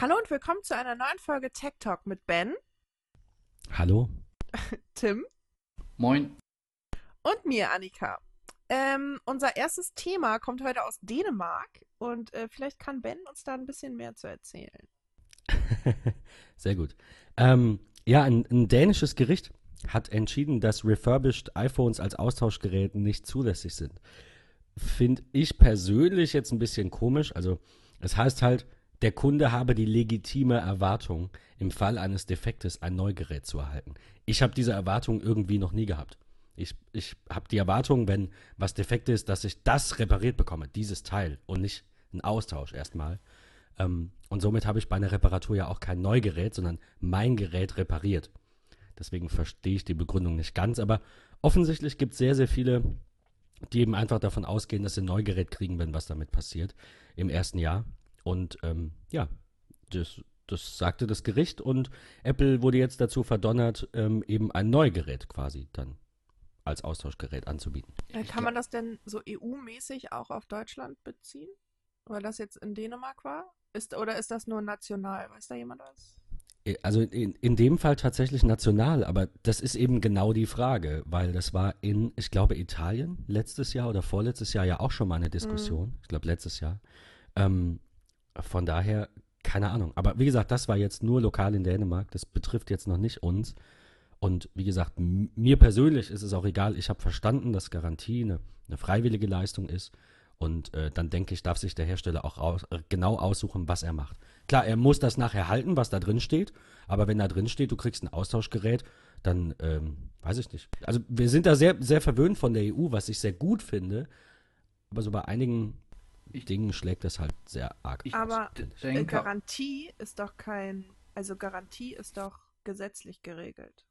Hallo und willkommen zu einer neuen Folge Tech Talk mit Ben, Hallo? Tim Moin. und mir, Annika. Ähm, unser erstes Thema kommt heute aus Dänemark und äh, vielleicht kann Ben uns da ein bisschen mehr zu erzählen. Sehr gut. Ähm, ja, ein, ein dänisches Gericht hat entschieden, dass refurbished iPhones als Austauschgerät nicht zulässig sind. Finde ich persönlich jetzt ein bisschen komisch. Also, es heißt halt, der Kunde habe die legitime Erwartung, im Fall eines Defektes ein Neugerät zu erhalten. Ich habe diese Erwartung irgendwie noch nie gehabt. Ich, ich habe die Erwartung, wenn was defekt ist, dass ich das repariert bekomme, dieses Teil und nicht einen Austausch erstmal. Ähm, und somit habe ich bei einer Reparatur ja auch kein Neugerät, sondern mein Gerät repariert. Deswegen verstehe ich die Begründung nicht ganz, aber offensichtlich gibt es sehr, sehr viele, die eben einfach davon ausgehen, dass sie ein Neugerät kriegen, wenn was damit passiert im ersten Jahr. Und ähm, ja, das, das sagte das Gericht und Apple wurde jetzt dazu verdonnert, ähm, eben ein Neugerät quasi dann als Austauschgerät anzubieten. Äh, kann man glaub- das denn so EU-mäßig auch auf Deutschland beziehen? Weil das jetzt in Dänemark war? Ist, oder ist das nur national? Weiß da jemand was? Äh, Also in, in dem Fall tatsächlich national, aber das ist eben genau die Frage, weil das war in, ich glaube, Italien letztes Jahr oder vorletztes Jahr ja auch schon mal eine Diskussion. Ich glaube, letztes Jahr. Ähm, von daher, keine Ahnung. Aber wie gesagt, das war jetzt nur lokal in Dänemark. Das betrifft jetzt noch nicht uns. Und wie gesagt, mir persönlich ist es auch egal. Ich habe verstanden, dass Garantie eine, eine freiwillige Leistung ist. Und äh, dann denke ich, darf sich der Hersteller auch aus, äh, genau aussuchen, was er macht. Klar, er muss das nachher halten, was da drin steht. Aber wenn da drin steht, du kriegst ein Austauschgerät, dann ähm, weiß ich nicht. Also wir sind da sehr, sehr verwöhnt von der EU, was ich sehr gut finde. Aber so bei einigen Ich- Dingen schlägt das halt sehr arg. Ich Aber denke, Garantie ist doch kein, also Garantie ist doch gesetzlich geregelt.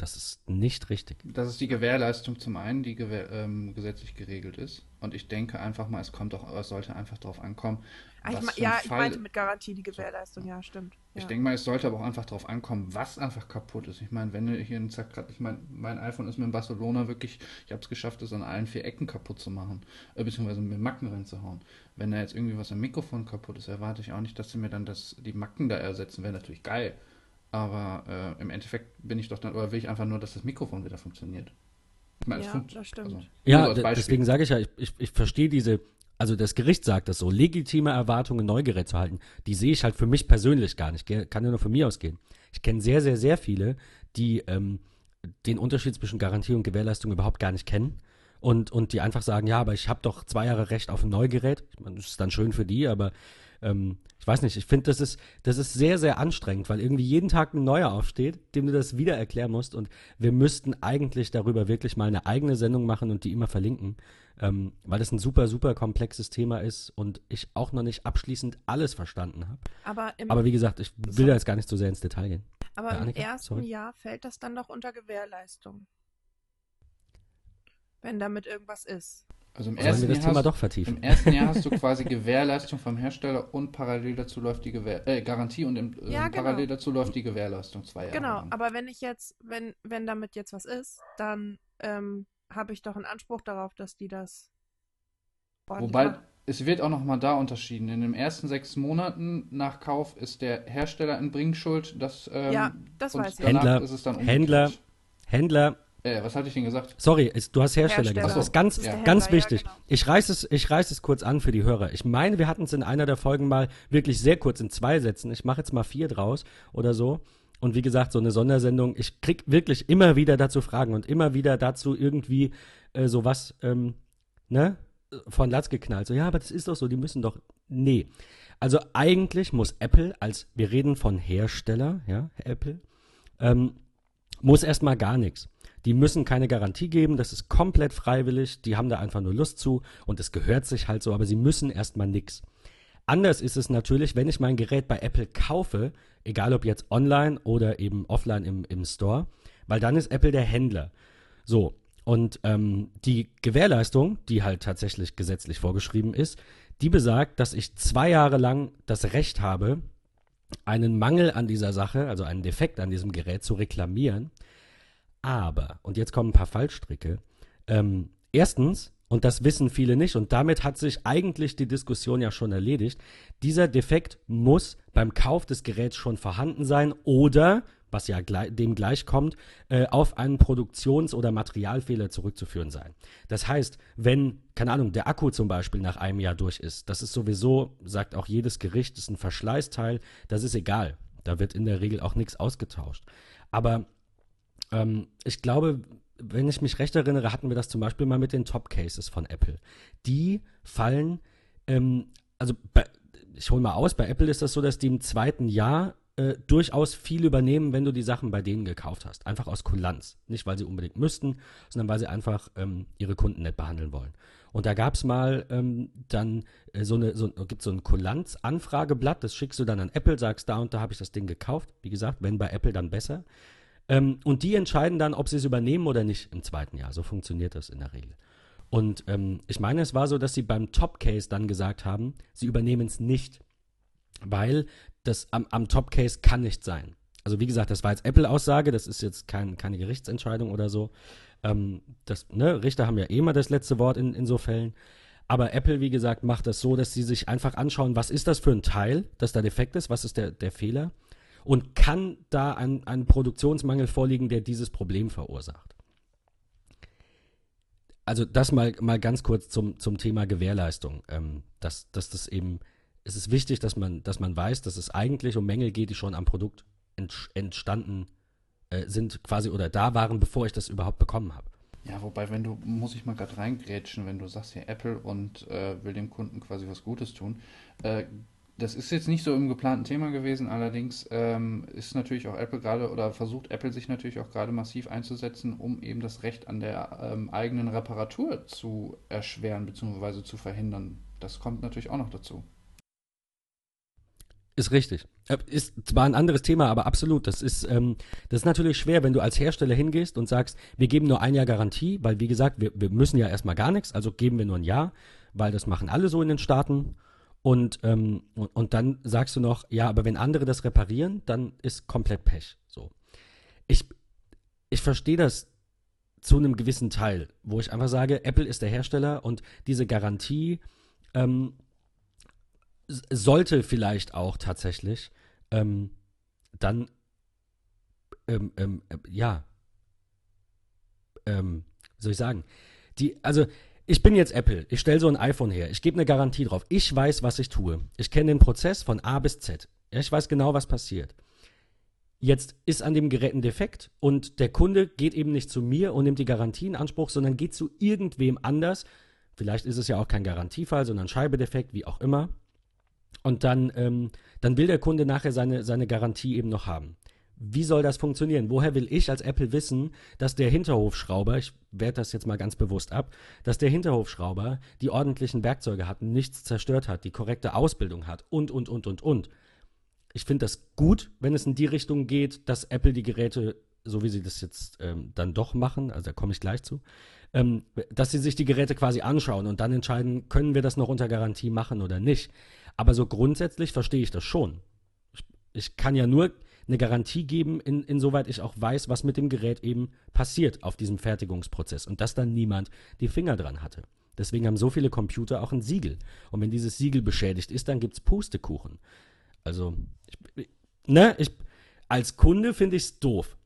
Das ist nicht richtig. das ist die Gewährleistung zum einen, die gewähr, ähm, gesetzlich geregelt ist. Und ich denke einfach mal, es kommt auch, es sollte einfach darauf ankommen. Ah, ich was ein ja, ich Fall- meinte mit Garantie die Gewährleistung, ja, stimmt. Ich ja. denke mal, es sollte aber auch einfach darauf ankommen, was einfach kaputt ist. Ich meine, wenn du hier einen Zack, ich meine, mein iPhone ist mir in Barcelona wirklich, ich habe es geschafft, es an allen vier Ecken kaputt zu machen, äh, beziehungsweise mit Macken reinzuhauen. Wenn da jetzt irgendwie was am Mikrofon kaputt ist, erwarte ich auch nicht, dass sie mir dann das, die Macken da ersetzen. Wäre natürlich geil. Aber äh, im Endeffekt bin ich doch dann, oder will ich einfach nur, dass das Mikrofon wieder funktioniert. Ich meine, Ja, das stimmt. nur Ja, deswegen sage ich ja, ich, ich, ich verstehe diese, also das Gericht sagt das so, legitime Erwartungen, Neugerät zu halten, die sehe ich halt für mich persönlich gar nicht, kann ja nur von mir ausgehen. Ich kenne sehr, sehr, sehr viele, die ähm, den Unterschied zwischen Garantie und Gewährleistung überhaupt gar nicht kennen und, und die einfach sagen, ja, aber ich habe doch zwei Jahre Recht auf ein Neugerät. Ich meine, das ist dann schön für die, aber ähm, ich weiß nicht, ich finde, das ist, das ist sehr, sehr anstrengend, weil irgendwie jeden Tag ein neuer aufsteht, dem du das wieder erklären musst. Und wir müssten eigentlich darüber wirklich mal eine eigene Sendung machen und die immer verlinken, ähm, weil das ein super, super komplexes Thema ist und ich auch noch nicht abschließend alles verstanden habe. Aber im, Aber wie gesagt, ich will da jetzt gar nicht so sehr ins Detail gehen. aber ja, im Annika, ersten sorry. Jahr fällt das dann doch unter Gewährleistung. Wenn damit irgendwas ist. Also im Sollen wir ersten, das Jahr Thema hast, doch vertiefen? im ersten Jahr hast du quasi Gewährleistung vom Hersteller und parallel dazu läuft die Gewähr äh, Garantie und im, äh, Ja, genau. parallel dazu läuft die Gewährleistung zwei Jahre Genau, lang. aber wenn ich jetzt, wenn, wenn damit jetzt was ist, dann ähm, habe ich doch einen Anspruch darauf, dass die das Wobei, machen. es wird auch nochmal da unterschieden. In den ersten sechs Monaten nach Kauf ist der Hersteller in Bringschuld. Das, ähm, Ja, das weiß ich. danach Händler, ist es dann Händler. Händler, Äh, was hatte ich denn gesagt? sorry, es, du hast Hersteller, Hersteller. gesagt. Das ist ganz, ist der ganz Händler, ja, wichtig. genau. Ich reiße es, ich reiß es kurz an für die Hörer. Ich meine, wir hatten es in einer der Folgen mal wirklich sehr kurz in zwei Sätzen. Ich mache jetzt mal vier draus oder so. Und wie gesagt, so eine Sondersendung, ich krieg wirklich immer wieder dazu Fragen und immer wieder dazu irgendwie äh, sowas, ähm, ne, von Latz geknallt. So, ja, aber das ist doch so, die müssen doch. Nee. Also eigentlich muss Apple, als wir reden von Hersteller, ja, Apple, ähm, muss erstmal gar nichts. Die müssen keine Garantie geben, das ist komplett freiwillig, die haben da einfach nur Lust zu und es gehört sich halt so, aber sie müssen erstmal nichts. Anders ist es natürlich, wenn ich mein Gerät bei Apple kaufe, egal ob jetzt online oder eben offline im, im Store, weil dann ist Apple der Händler. So, und ähm, die Gewährleistung, die halt tatsächlich gesetzlich vorgeschrieben ist, die besagt, dass ich zwei Jahre lang das Recht habe, einen Mangel an dieser Sache, also einen Defekt an diesem Gerät zu reklamieren. Aber, und jetzt kommen ein paar Fallstricke, ähm, erstens, und das wissen viele nicht, und damit hat sich eigentlich die Diskussion ja schon erledigt, dieser Defekt muss beim Kauf des Geräts schon vorhanden sein oder, was ja dem gleich kommt, äh, auf einen Produktions- oder Materialfehler zurückzuführen sein. Das heißt, wenn, keine Ahnung, der Akku zum Beispiel nach einem Jahr durch ist, das ist sowieso, sagt auch jedes Gericht, ist ein Verschleißteil, das ist egal. Da wird in der Regel auch nichts ausgetauscht. Aber ähm, ich glaube, wenn ich mich recht erinnere, hatten wir das zum Beispiel mal mit den Top Cases von Apple. Die fallen, ähm, also bei, ich hole mal aus, bei Apple ist das so, dass die im zweiten Jahr äh, durchaus viel übernehmen, wenn du die Sachen bei denen gekauft hast. Einfach aus Kulanz. Nicht, weil sie unbedingt müssten, sondern weil sie einfach ähm, ihre Kunden nett behandeln wollen. Und da gab es mal ähm, dann äh, so eine, so, gibt so ein Kulanz-Anfrageblatt, das schickst du dann an Apple, sagst, da und da habe ich das Ding gekauft. Wie gesagt, wenn bei Apple, dann besser. Ähm, und die entscheiden dann, ob sie es übernehmen oder nicht im zweiten Jahr. So funktioniert das in der Regel. Und ähm, ich meine, es war so, dass sie beim Top-Case dann gesagt haben, sie übernehmen es nicht, weil das am, am Top-Case kann nicht sein. Also wie gesagt, das war jetzt Apple-Aussage, das ist jetzt kein, keine Gerichtsentscheidung oder so. Ähm, das, ne, Richter haben ja eh immer das letzte Wort in, in so Fällen. Aber Apple, wie gesagt, macht das so, dass sie sich einfach anschauen, was ist das für ein Teil, das da defekt ist, was ist der, der Fehler und kann da ein, ein Produktionsmangel vorliegen, der dieses Problem verursacht also das mal, mal ganz kurz zum, zum Thema Gewährleistung. Ähm, dass, dass das eben, es ist wichtig, dass man, dass man weiß, dass es eigentlich um Mängel geht, die schon am Produkt entstanden äh, sind, quasi oder da waren, bevor ich das überhaupt bekommen habe. Ja, wobei, wenn du, muss ich mal gerade reingrätschen, wenn du sagst hier Apple und äh, will dem Kunden quasi was Gutes tun, äh, das ist jetzt nicht so im geplanten Thema gewesen, allerdings ähm, ist natürlich auch Apple gerade oder versucht Apple sich natürlich auch gerade massiv einzusetzen, um eben das Recht an der ähm, eigenen Reparatur zu erschweren bzw. zu verhindern. Das kommt natürlich auch noch dazu. Ist richtig. Äh, ist zwar ein anderes Thema, aber absolut. Das ist, ähm, das ist natürlich schwer, wenn du als Hersteller hingehst und sagst, wir geben nur ein Jahr Garantie, weil wie gesagt, wir, wir müssen ja erstmal gar nichts, also geben wir nur ein Jahr, weil das machen alle so in den Staaten. Und, ähm, und, dann sagst du noch, ja, aber wenn andere das reparieren, dann ist komplett Pech. So. Ich, ich verstehe das zu einem gewissen Teil, wo ich einfach sage, Apple ist der Hersteller und diese Garantie ähm, sollte vielleicht auch tatsächlich ähm, dann ähm, ähm, äh, ja ähm, soll ich sagen die also ich bin jetzt Apple, ich stelle so ein iPhone her, ich gebe eine Garantie drauf. Ich weiß, was ich tue. Ich kenne den Prozess von A bis Z. Ich weiß genau, was passiert. Jetzt ist an dem Gerät ein Defekt und der Kunde geht eben nicht zu mir und nimmt die Garantie in Anspruch, sondern geht zu irgendwem anders. Vielleicht ist es ja auch kein Garantiefall, sondern Scheibedefekt, wie auch immer. Und dann, ähm, dann will der Kunde nachher seine, seine Garantie eben noch haben. Wie soll das funktionieren? Woher will ich als Apple wissen, dass der Hinterhofschrauber, ich werte das jetzt mal ganz bewusst ab, dass der Hinterhofschrauber die ordentlichen Werkzeuge hat, nichts zerstört hat, die korrekte Ausbildung hat und, und, und, und, und. Ich finde das gut, wenn es in die Richtung geht, dass Apple die Geräte, so wie sie das jetzt ähm, dann doch machen, also da komme ich gleich zu, ähm, dass sie sich die Geräte quasi anschauen und dann entscheiden, können wir das noch unter Garantie machen oder nicht. Aber so grundsätzlich verstehe ich das schon. Ich, ich kann ja nur eine Garantie geben, in, insoweit ich auch weiß, was mit dem Gerät eben passiert auf diesem Fertigungsprozess und dass dann niemand die Finger dran hatte. Deswegen haben so viele Computer auch ein Siegel. Und wenn dieses Siegel beschädigt ist, dann gibt es Pustekuchen. Also, ich, ne, ich, als Kunde finde ich es doof.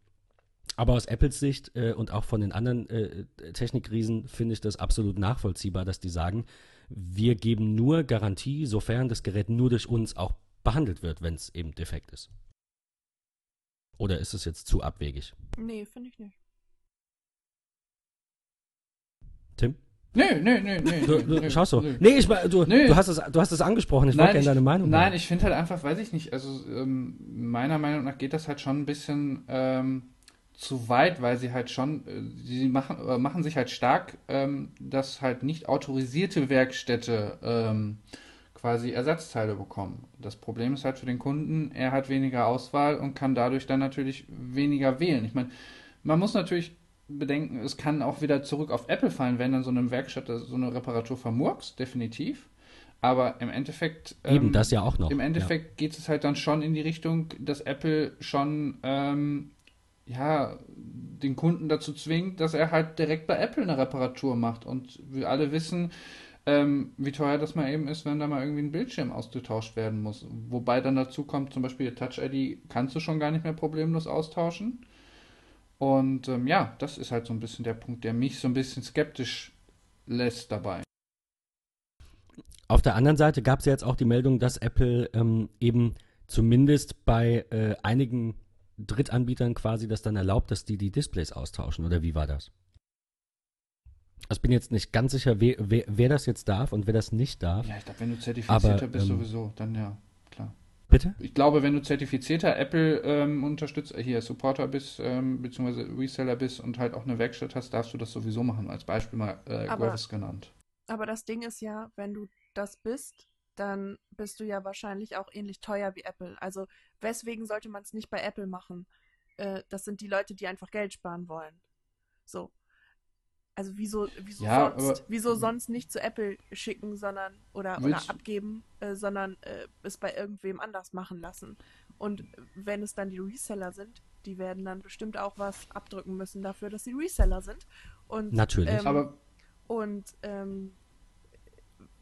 Aber aus Apples Sicht äh, und auch von den anderen äh, Technikriesen finde ich das absolut nachvollziehbar, dass die sagen, wir geben nur Garantie, sofern das Gerät nur durch uns auch behandelt wird, wenn es eben defekt ist. Oder ist es jetzt zu abwegig? Nee, finde ich nicht. Tim? Nee, nee, nee, nee. Du, du, schaust so. Nee, nee ich, du, nee. du, hast es, du hast es angesprochen. Ich wollte gerne deine Meinung Nein, hören. ich finde halt einfach, weiß ich nicht, also ähm, meiner Meinung nach geht das halt schon ein bisschen ähm, zu weit, weil sie halt schon, äh, sie machen, äh, machen sich halt stark, ähm, dass halt nicht autorisierte Werkstätte ähm, quasi Ersatzteile bekommen. Das Problem ist halt für den Kunden, er hat weniger Auswahl und kann dadurch dann natürlich weniger wählen. Ich meine, man muss natürlich bedenken, es kann auch wieder zurück auf Apple fallen, wenn dann so eine Werkstatt so eine Reparatur vermurkst, definitiv. Aber im Endeffekt. Eben, ähm, das ja auch noch. Im Endeffekt ja. geht es halt dann schon in die Richtung, dass Apple schon, ähm, ja, den Kunden dazu zwingt, dass er halt direkt bei Apple eine Reparatur macht. Und wir alle wissen, ähm, wie teuer das mal eben ist, wenn da mal irgendwie ein Bildschirm ausgetauscht werden muss. Wobei dann dazu kommt, zum Beispiel Touch ID kannst du schon gar nicht mehr problemlos austauschen. Und ähm, ja, das ist halt so ein bisschen der Punkt, der mich so ein bisschen skeptisch lässt dabei. Auf der anderen Seite gab es ja jetzt auch die Meldung, dass Apple ähm, eben zumindest bei äh, einigen Drittanbietern quasi das dann erlaubt, dass die die Displays austauschen. Oder wie war das? Also ich bin jetzt nicht ganz sicher, wer, wer, wer das jetzt darf und wer das nicht darf. Ja, ich glaube, wenn du zertifizierter Aber, bist, ähm, sowieso, dann ja, klar. Bitte? Ich glaube, wenn du zertifizierter Apple ähm, unterstützt, äh, hier Supporter bist, ähm, beziehungsweise Reseller bist und halt auch eine Werkstatt hast, darfst du das sowieso machen. Als Beispiel mal äh, Aber- Gravis genannt. Aber das Ding ist ja, wenn du das bist, dann bist du ja wahrscheinlich auch ähnlich teuer wie Apple. Also weswegen sollte man es nicht bei Apple machen? Äh, das sind die Leute, die einfach Geld sparen wollen. So. Also wieso, wieso Ja, sonst? aber- wieso sonst nicht zu Apple schicken, sondern oder, oder abgeben, äh, sondern äh, es bei irgendwem anders machen lassen. Und wenn es dann die Reseller sind, die werden dann bestimmt auch was abdrücken müssen dafür, dass sie Reseller sind. Und Natürlich. ähm, Aber und ähm,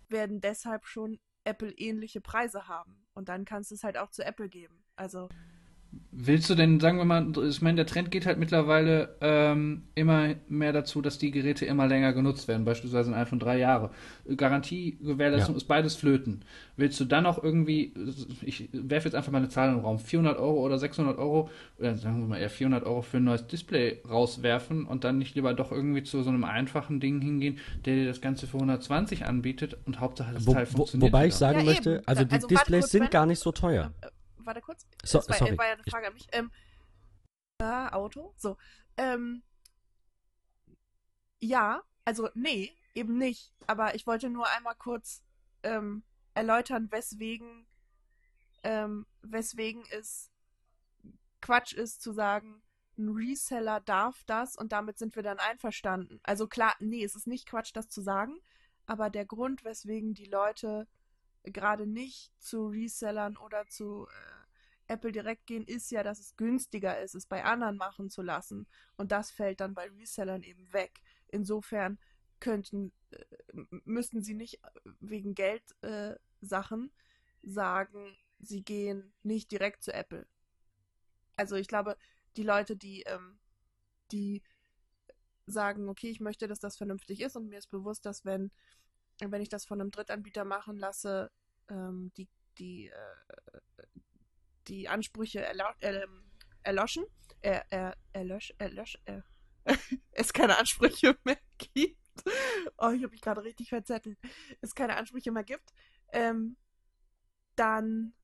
werden deshalb schon Apple-ähnliche Preise haben. Und dann kannst du es halt auch zu Apple geben. Also, Willst du denn, sagen wir mal, ich meine, der Trend geht halt mittlerweile ähm, immer mehr dazu, dass die Geräte immer länger genutzt werden, beispielsweise ein iPhone drei Jahre. Garantiegewährleistung Ja. ist beides Flöten. Willst du dann auch irgendwie, ich werfe jetzt einfach mal eine Zahl in den Raum, 400 Euro oder 600 Euro, oder sagen wir mal eher 400 Euro für ein neues Display rauswerfen und dann nicht lieber doch irgendwie zu so einem einfachen Ding hingehen, der dir das Ganze für 120 anbietet und Hauptsache das Wo, Teil wo, funktioniert wobei ich wieder. sagen Ja, möchte, also Ja, die also Displays sind gar nicht so teuer. Warte kurz. So- das war, sorry. war ja eine Frage an mich. Ähm, äh, Auto? So. Ähm, ja, also nee, eben nicht. Aber ich wollte nur einmal kurz ähm, erläutern, weswegen, ähm, weswegen es Quatsch ist zu sagen, ein Reseller darf das und damit sind wir dann einverstanden. Also klar, nee, es ist nicht Quatsch, das zu sagen, aber der Grund, weswegen die Leute gerade nicht zu Resellern oder zu äh, Apple direkt gehen, ist ja, dass es günstiger ist, es bei anderen machen zu lassen. Und das fällt dann bei Resellern eben weg. Insofern könnten, äh, müssten sie nicht äh, wegen Geldsachen äh, sagen, sie gehen nicht direkt zu Apple. Also ich glaube, die Leute, die, ähm, die sagen, okay, ich möchte, dass das vernünftig ist und mir ist bewusst, dass wenn, wenn ich das von einem Drittanbieter machen lasse, ähm, die, die, äh, die Ansprüche erlau ähm, erloschen, er, er, erlösch, erlösch, er, es keine Ansprüche mehr gibt. Oh, ich habe mich gerade richtig verzettelt. Es keine Ansprüche mehr gibt, ähm, dann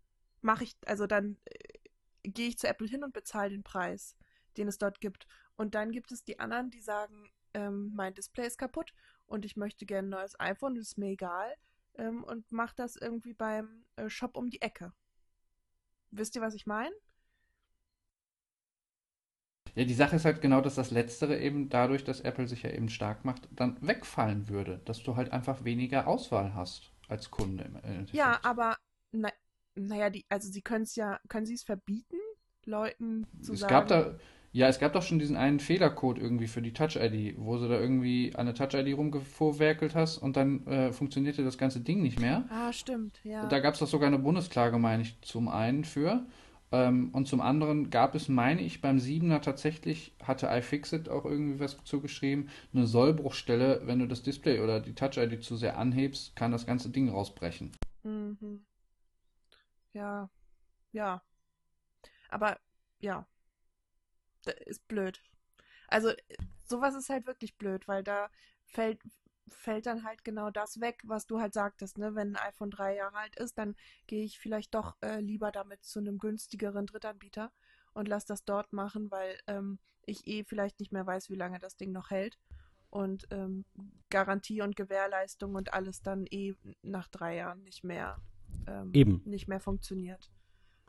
mache ich, also dann äh, gehe ich zu Apple hin und bezahle den Preis, den es dort gibt. Und dann gibt es die anderen, die sagen, ähm, mein Display ist kaputt und ich möchte gerne ein neues iPhone, das ist mir egal. Ähm, und mach das irgendwie beim äh, Shop um die Ecke. Wisst ihr, was ich meine? Ja, die Sache ist halt genau, dass das Letztere eben dadurch, dass Apple sich ja eben stark macht, dann wegfallen würde. Dass du halt einfach weniger Auswahl hast als Kunde im Endeffekt. Ja, aber na, naja, die, also sie können es ja, können sie es verbieten, Leuten zu es sagen. gab da, ja, es gab doch schon diesen einen Fehlercode irgendwie für die Touch-ID, wo du da irgendwie an der Touch-ID rumgevorwerkelt hast und dann äh, funktionierte das ganze Ding nicht mehr. Ah, stimmt, ja. Da gab es doch sogar eine Bundesklage, meine ich, zum einen für. Ähm, und zum anderen gab es, meine ich, beim 7er tatsächlich, hatte iFixit auch irgendwie was zugeschrieben, eine Sollbruchstelle, wenn du das Display oder die Touch-ID zu sehr anhebst, kann das ganze Ding rausbrechen. Mhm. Ja, ja. Aber ja, das ist blöd. Also sowas ist halt wirklich blöd, weil da fällt fällt dann halt genau das weg, was du halt sagtest, ne? Wenn ein iPhone drei Jahre alt ist, dann gehe ich vielleicht doch äh, lieber damit zu einem günstigeren Drittanbieter und lass das dort machen, weil ähm, ich eh vielleicht nicht mehr weiß, wie lange das Ding noch hält. Und ähm, Garantie und Gewährleistung und alles dann eh nach drei Jahren nicht mehr ähm, Eben. nicht mehr funktioniert.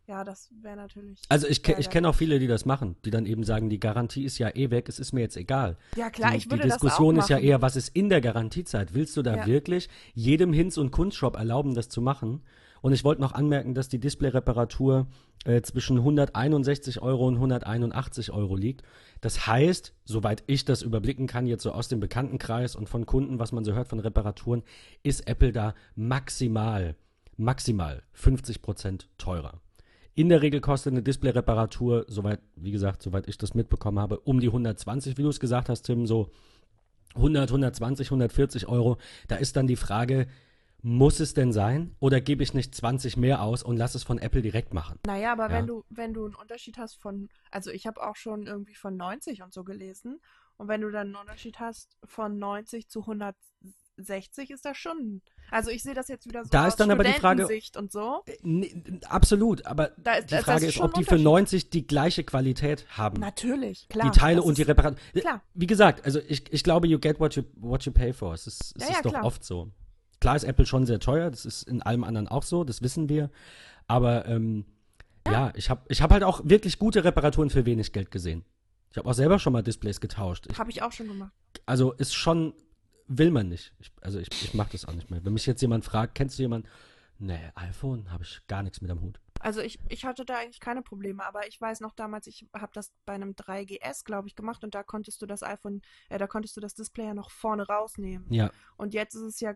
Ja, das wäre natürlich. Also ich, ke- ich kenne auch viele, die das machen, die dann eben sagen, die Garantie ist ja eh weg, es ist mir jetzt egal. Ja, klar, die, ich würde die das Diskussion auch ist ja machen. eher, was ist in der Garantiezeit? Willst du da Ja. wirklich jedem Hinz- und Kunstshop erlauben, das zu machen? Und ich wollte noch anmerken, dass die Display-Reparatur äh, zwischen 161 Euro und 181 Euro liegt. Das heißt, soweit ich das überblicken kann, jetzt so aus dem Bekanntenkreis und von Kunden, was man so hört von Reparaturen, ist Apple da maximal, maximal 50 Prozent teurer. In der Regel kostet eine Display-Reparatur, soweit, wie gesagt, soweit ich das mitbekommen habe, um die 120, wie du es gesagt hast, Tim, so 100, 120, 140 Euro. Da ist dann die Frage, muss es denn sein? Oder gebe ich nicht 20 mehr aus und lass es von Apple direkt machen? Naja, aber Ja. wenn du, wenn du einen Unterschied hast von, also ich habe auch schon irgendwie von 90 und so gelesen. Und wenn du dann einen Unterschied hast von 90 zu 160, ist das schon. Also ich sehe das jetzt wieder so Da aus ist dann aber die Frage- und so. Äh, nee, absolut, aber Da ist- die Frage ist ist, ob die für Unterschied. 90 die gleiche Qualität haben. Natürlich, klar. die Teile und die ist- Reparatur. Klar. Wie gesagt, also ich, ich glaube, you get what you, what you pay for. Es ist, es Ja, ist ja, doch klar. oft so. Klar ist Apple schon sehr teuer, das ist in allem anderen auch so, das wissen wir. Aber ähm, ja. ich habe ich hab halt auch wirklich gute Reparaturen für wenig Geld gesehen. Ich habe auch selber schon mal Displays getauscht. Habe ich auch schon gemacht. also ist schon, will man nicht. Ich, also ich, ich mache das auch nicht mehr. Wenn mich jetzt jemand fragt, kennst du jemanden? Nee, iPhone habe ich gar nichts mit am Hut. Also ich, ich hatte da eigentlich keine Probleme, aber ich weiß noch damals, ich habe das bei einem 3GS, glaube ich, gemacht und da konntest du das iPhone, äh, da konntest du das Display ja noch vorne rausnehmen. Ja, Und jetzt ist es ja,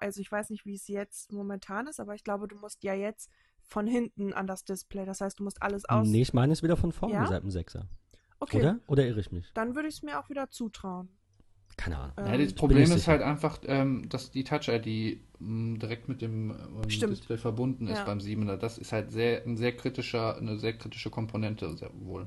also ich weiß nicht, wie es jetzt momentan ist, aber ich glaube, du musst ja jetzt von hinten an das Display. Das heißt, du musst alles aus. nee, ich meine es wieder von vorne Ja? seit dem Sechser. okay, Oder? Oder irre ich mich? dann würde ich es mir auch wieder zutrauen. Keine Ahnung. Ähm, Ja, das Problem ist halt einfach, ähm, dass die Touch-ID m, direkt mit dem ähm. Display verbunden ist Ja. beim 7er. Das ist halt sehr, ein sehr kritischer, eine sehr kritische Komponente, sehr wohl.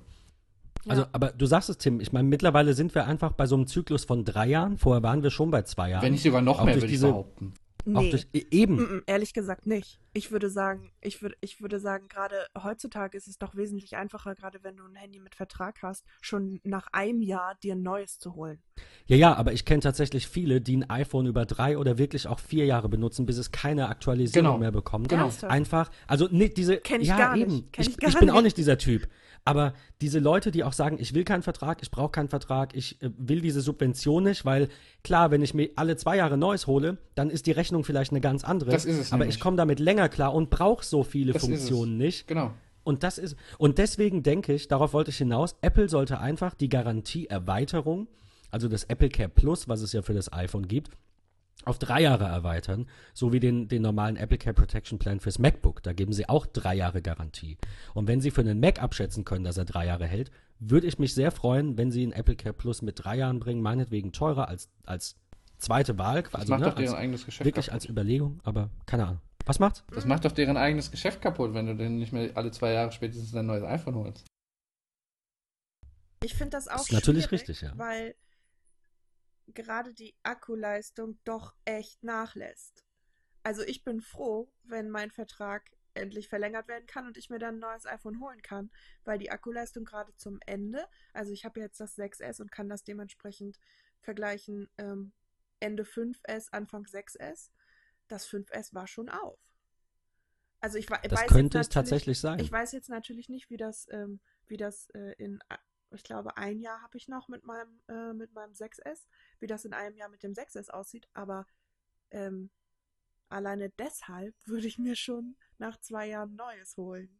Also, Ja. aber du sagst es, Tim, ich meine, mittlerweile sind wir einfach bei so einem Zyklus von drei Jahren. Vorher waren wir schon bei zwei Jahren. Wenn nicht sogar noch Auch mehr, würde ich behaupten. Auch Nee. durch, e- eben. Mm, mm, ehrlich gesagt nicht. Ich würde sagen, ich würde, ich würde sagen, gerade heutzutage ist es doch wesentlich einfacher, gerade wenn du ein Handy mit Vertrag hast, schon nach einem Jahr dir ein neues zu holen. Ja, ja, aber ich kenne tatsächlich viele, die ein iPhone über drei oder wirklich auch vier Jahre benutzen, bis es keine Aktualisierung Genau. mehr bekommt. Genau. Einfach, also nicht diese. Kenn ich ja, gar nicht. eben. Kenn ich ich gar ich bin auch nicht. nicht dieser Typ. Aber diese Leute, die auch sagen, ich will keinen Vertrag, ich brauche keinen Vertrag, ich äh, will diese Subvention nicht, weil klar, wenn ich mir alle zwei Jahre Neues hole, dann ist die Rechnung vielleicht eine ganz andere. Das ist es aber nämlich. ich komme damit länger klar und brauche so viele Das. Funktionen nicht. Genau. Und das ist, und deswegen denke ich, darauf wollte ich hinaus, Apple sollte einfach die Garantieerweiterung, also das Apple Care Plus, was es ja für das iPhone gibt, auf drei Jahre erweitern, so wie den, den normalen Apple Care Protection Plan fürs MacBook. Da geben sie auch drei Jahre Garantie. Und wenn sie für einen Mac abschätzen können, dass er drei Jahre hält, würde ich mich sehr freuen, wenn sie einen Apple Care Plus mit drei Jahren bringen, meinetwegen teurer als, als zweite Wahl, Das also macht ne, doch deren als, eigenes Geschäft wirklich kaputt. als Überlegung, aber keine Ahnung. Was macht's? Das macht doch deren eigenes Geschäft kaputt, wenn du denn nicht mehr alle zwei Jahre spätestens ein neues iPhone holst. Ich finde das auch ist natürlich richtig, ja. weil gerade die Akkuleistung doch echt nachlässt. Also ich bin froh, wenn mein Vertrag endlich verlängert werden kann und ich mir dann ein neues iPhone holen kann, weil die Akkuleistung gerade zum Ende, also ich habe jetzt das 6S und kann das dementsprechend vergleichen, ähm, Ende 5S, Anfang 6S, das 5S war schon auf. Also ich Das weiß jetzt könnte es natürlich- tatsächlich sein. ich weiß jetzt natürlich nicht, wie das, ähm, wie das äh, in, ich glaube, ein Jahr habe ich noch mit meinem, äh, mit meinem 6S, wie das in einem Jahr mit dem 6S aussieht, aber ähm, alleine deshalb würde ich mir schon nach zwei Jahren Neues holen.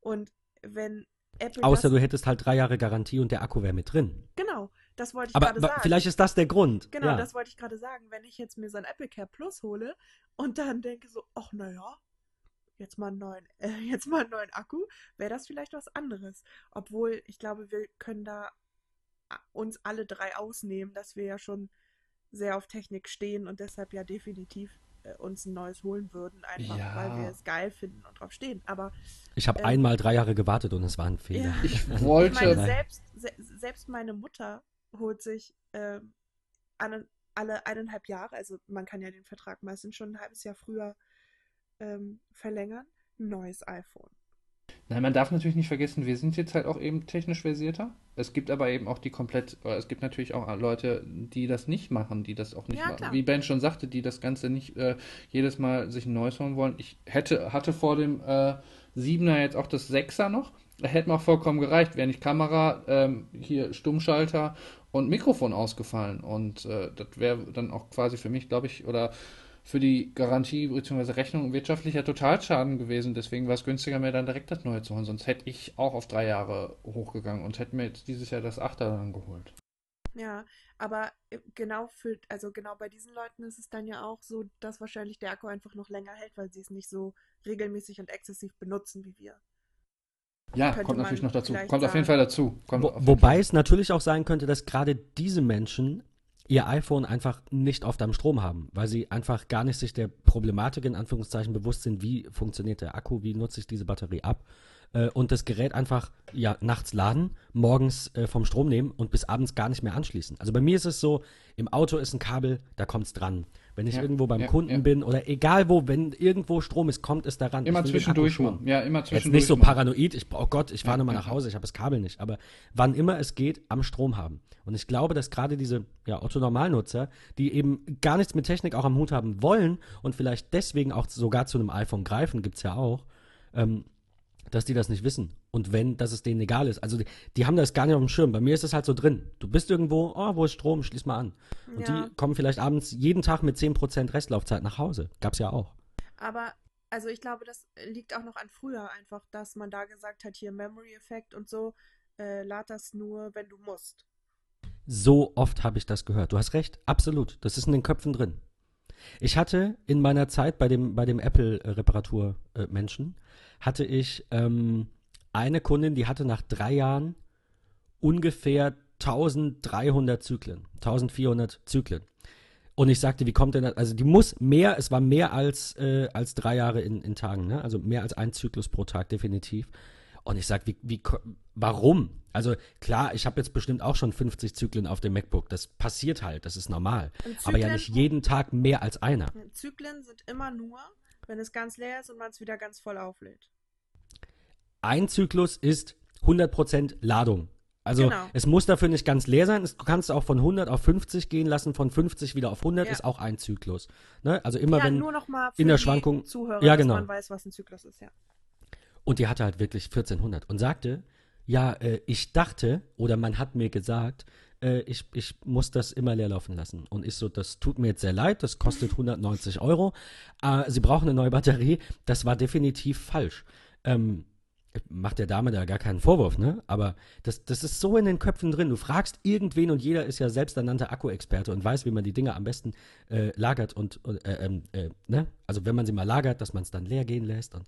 Und wenn Apple Außer das, du hättest halt drei Jahre Garantie und der Akku wäre mit drin. genau, das wollte ich Aber gerade wa- sagen. vielleicht ist das der Grund. Genau, ja. das wollte ich gerade sagen. Wenn ich jetzt mir so ein Apple Care Plus hole und dann denke so, ach naja, jetzt mal einen neuen, äh, jetzt mal einen neuen Akku, wäre das vielleicht was anderes. Obwohl, ich glaube, wir können da uns alle drei ausnehmen, dass wir ja schon sehr auf Technik stehen und deshalb ja definitiv äh, uns ein neues holen würden, einfach Ja. weil wir es geil finden und drauf stehen. Aber Ich habe ähm, einmal drei Jahre gewartet und es war ein Fehler. Ja. Ich ich wollte. meine, Nein. selbst, se selbst meine Mutter holt sich ähm, alle, alle eineinhalb Jahre, also man kann ja den Vertrag meistens schon ein halbes Jahr früher ähm, verlängern, ein neues iPhone. Nein, man darf natürlich nicht vergessen, wir sind jetzt halt auch eben technisch versierter. Es gibt aber eben auch die komplett, oder es gibt natürlich auch Leute, die das nicht machen, die das auch nicht Ja, machen. klar. Wie Ben schon sagte, die das Ganze nicht äh, jedes Mal sich ein neues holen wollen. Ich hätte, hatte vor dem äh, 7er jetzt auch das 6er noch. Hätte mir auch vollkommen gereicht, wäre nicht Kamera, ähm, hier Stummschalter und Mikrofon ausgefallen. Und äh, das wäre dann auch quasi für mich, glaube ich, oder für die Garantie bzw. Rechnung wirtschaftlicher Totalschaden gewesen. Deswegen war es günstiger, mir dann direkt das neue zu holen. Sonst hätte ich auch auf drei Jahre hochgegangen und hätte mir jetzt dieses Jahr das Achter dann geholt. Ja, aber äh, genau für, also genau bei diesen Leuten ist es dann ja auch so, dass wahrscheinlich der Akku einfach noch länger hält, weil sie es nicht so regelmäßig und exzessiv benutzen wie wir. Ja, kommt natürlich noch dazu. Kommt auf jeden. Fall dazu. Kommt Wo, auf wobei Fall. es natürlich auch sein könnte, dass gerade diese Menschen ihr iPhone einfach nicht oft am Strom haben, weil sie einfach gar nicht sich der Problematik in Anführungszeichen bewusst sind, wie funktioniert der Akku, wie nutze ich diese Batterie ab äh, und das Gerät einfach ja nachts laden, morgens äh, vom Strom nehmen und bis abends gar nicht mehr anschließen. Also bei mir ist es so, im Auto ist ein Kabel, da kommt es dran. Wenn ich Ja, irgendwo beim ja, Kunden bin oder egal wo, wenn irgendwo Strom ist, kommt es daran. Immer zwischendurch mal. Ja, immer Jetzt zwischendurch. nicht so paranoid, ich, oh Gott, ich fahre Ja, nochmal nach. Hause, ich habe das Kabel nicht. Aber wann immer es geht, am Strom haben. Und ich glaube, dass gerade diese ja, Otto-Normalnutzer, die eben gar nichts mit Technik auch am Hut haben wollen und vielleicht deswegen auch sogar zu einem iPhone greifen, gibt es ja auch, ähm, dass die das nicht wissen. Und wenn, dass es denen egal ist. Also die, die haben das gar nicht auf dem Schirm. Bei mir ist es halt so drin. Du bist irgendwo, oh, wo ist Strom? Schließ mal an. Und Ja. die kommen vielleicht abends jeden Tag mit 10% Restlaufzeit nach Hause. Gab's ja auch. Aber, also ich glaube, das liegt auch noch an früher einfach, dass man da gesagt hat, hier Memory-Effekt und so, äh, lad das nur, wenn du musst. So oft habe ich das gehört. Du hast recht, absolut. Das ist in den Köpfen drin. Ich hatte in meiner Zeit bei dem, bei dem Apple-Reparatur-Menschen, hatte ich ähm, eine Kundin, die hatte nach drei Jahren ungefähr 1300 Zyklen, 1400 Zyklen. Und ich sagte, wie kommt denn das? Also die muss mehr, es war mehr als, äh, als drei Jahre in, in Tagen, ne? also mehr als ein Zyklus pro Tag definitiv. Und ich sag, wie, wie, warum? Also klar, ich habe jetzt bestimmt auch schon 50 Zyklen auf dem MacBook. Das passiert halt, das ist normal. Und Aber ja Zyklen- nicht jeden Tag mehr als einer. Zyklen sind immer nur, wenn es ganz leer ist und man es wieder ganz voll auflädt. Ein Zyklus ist 100% Ladung. Also Genau. es muss dafür nicht ganz leer sein. Es- Du kannst auch von 100 auf 50 gehen lassen, von 50 wieder auf 100 Ja. ist auch ein Zyklus. Ne? Also immer ja, wenn nur noch mal in der Schwankung- Zuhörer, Ja, genau. dass man weiß, was ein Zyklus ist, ja. Und die hatte halt wirklich 1400 und sagte, ja, äh, ich dachte, oder man hat mir gesagt, äh, ich, ich muss das immer leer laufen lassen. Und ich so, das tut mir jetzt sehr leid, das kostet 190 Euro. Äh, Sie brauchen eine neue Batterie. Das war definitiv falsch. Ähm, macht der Dame da gar keinen Vorwurf, ne? Aber das, das ist so in den Köpfen drin. Du fragst irgendwen und jeder ist ja selbsternannter Akku-Experte und weiß, wie man die Dinge am besten äh, lagert und, und äh, ähm, äh, ne? Also wenn man sie mal lagert, dass man es dann leer gehen lässt und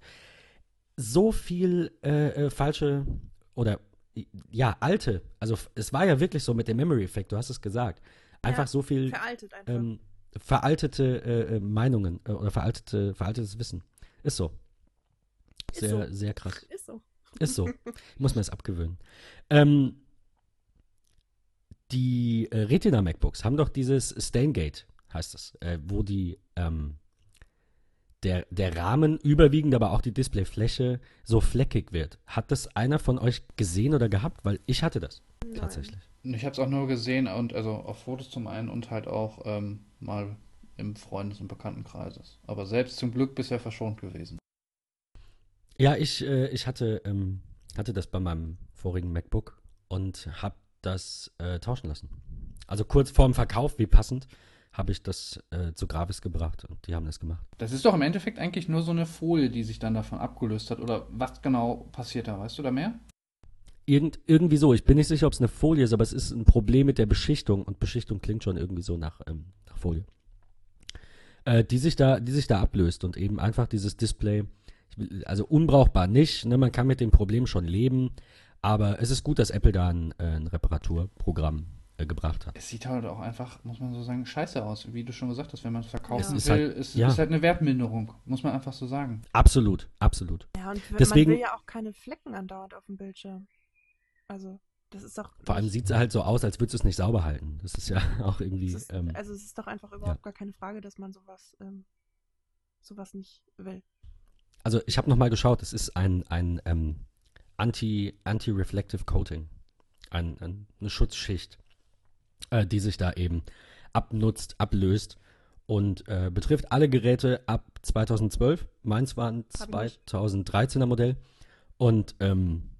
so viel äh, äh, falsche oder ja, alte, also es war ja wirklich so mit dem Memory-Effekt, du hast es gesagt. Einfach Ja, so viel Veraltet einfach. ähm, veraltete äh, äh, Meinungen äh, oder veraltete, veraltetes Wissen. Ist so. Ist Sehr, so. sehr krass. ist so. Ist so. Muss mir das abgewöhnen. Ähm, die äh, Retina MacBooks haben doch dieses Staingate, heißt es, äh, wo die ähm, der, der Rahmen überwiegend, aber auch die Displayfläche so fleckig wird. Hat das einer von euch gesehen oder gehabt? Weil ich hatte das Nein. tatsächlich. Ich habe es auch nur gesehen und also auf Fotos zum einen und halt auch ähm, mal im Freundes- und Bekanntenkreises. Aber selbst zum Glück bisher verschont gewesen. Ja, ich, äh, ich hatte, ähm, hatte das bei meinem vorigen MacBook und habe das äh, tauschen lassen. Also kurz vorm Verkauf, wie passend, habe ich das äh, zu Gravis gebracht und die haben das gemacht. Das ist doch im Endeffekt eigentlich nur so eine Folie, die sich dann davon abgelöst hat. Oder was genau passiert da? Weißt du da mehr? Irgend, irgendwie so, ich bin nicht sicher, ob es eine Folie ist, aber es ist ein Problem mit der Beschichtung und Beschichtung klingt schon irgendwie so nach, ähm, nach Folie. Äh, die, sich da, die sich da ablöst und eben einfach dieses Display, also unbrauchbar nicht, ne, man kann mit dem Problem schon leben, aber es ist gut, dass Apple da ein, äh, ein Reparaturprogramm äh, gebracht hat. Es sieht halt auch einfach, muss man so sagen, scheiße aus. Wie du schon gesagt hast, wenn man es verkaufen Es ist will, halt- ist, ja. ist halt eine Wertminderung. Muss man einfach so sagen. Absolut, absolut. Ja, und Deswegen- man will ja auch keine Flecken andauernd auf dem Bildschirm. Also, das ist doch. Vor allem sieht es halt so aus, als würdest du es nicht sauber halten. Das ist ja auch irgendwie. es ist, ähm, Also, es ist doch einfach überhaupt gar keine Frage, dass man sowas, ähm, sowas nicht will. Also ich habe nochmal geschaut, es ist ein, ein ähm, Anti, Anti-Reflective Coating. Ein, ein, eine Schutzschicht, äh, die sich da eben abnutzt, ablöst und äh, betrifft alle Geräte ab 2012. Meins war ein Hab ich nicht. 2013er Modell. Und ähm,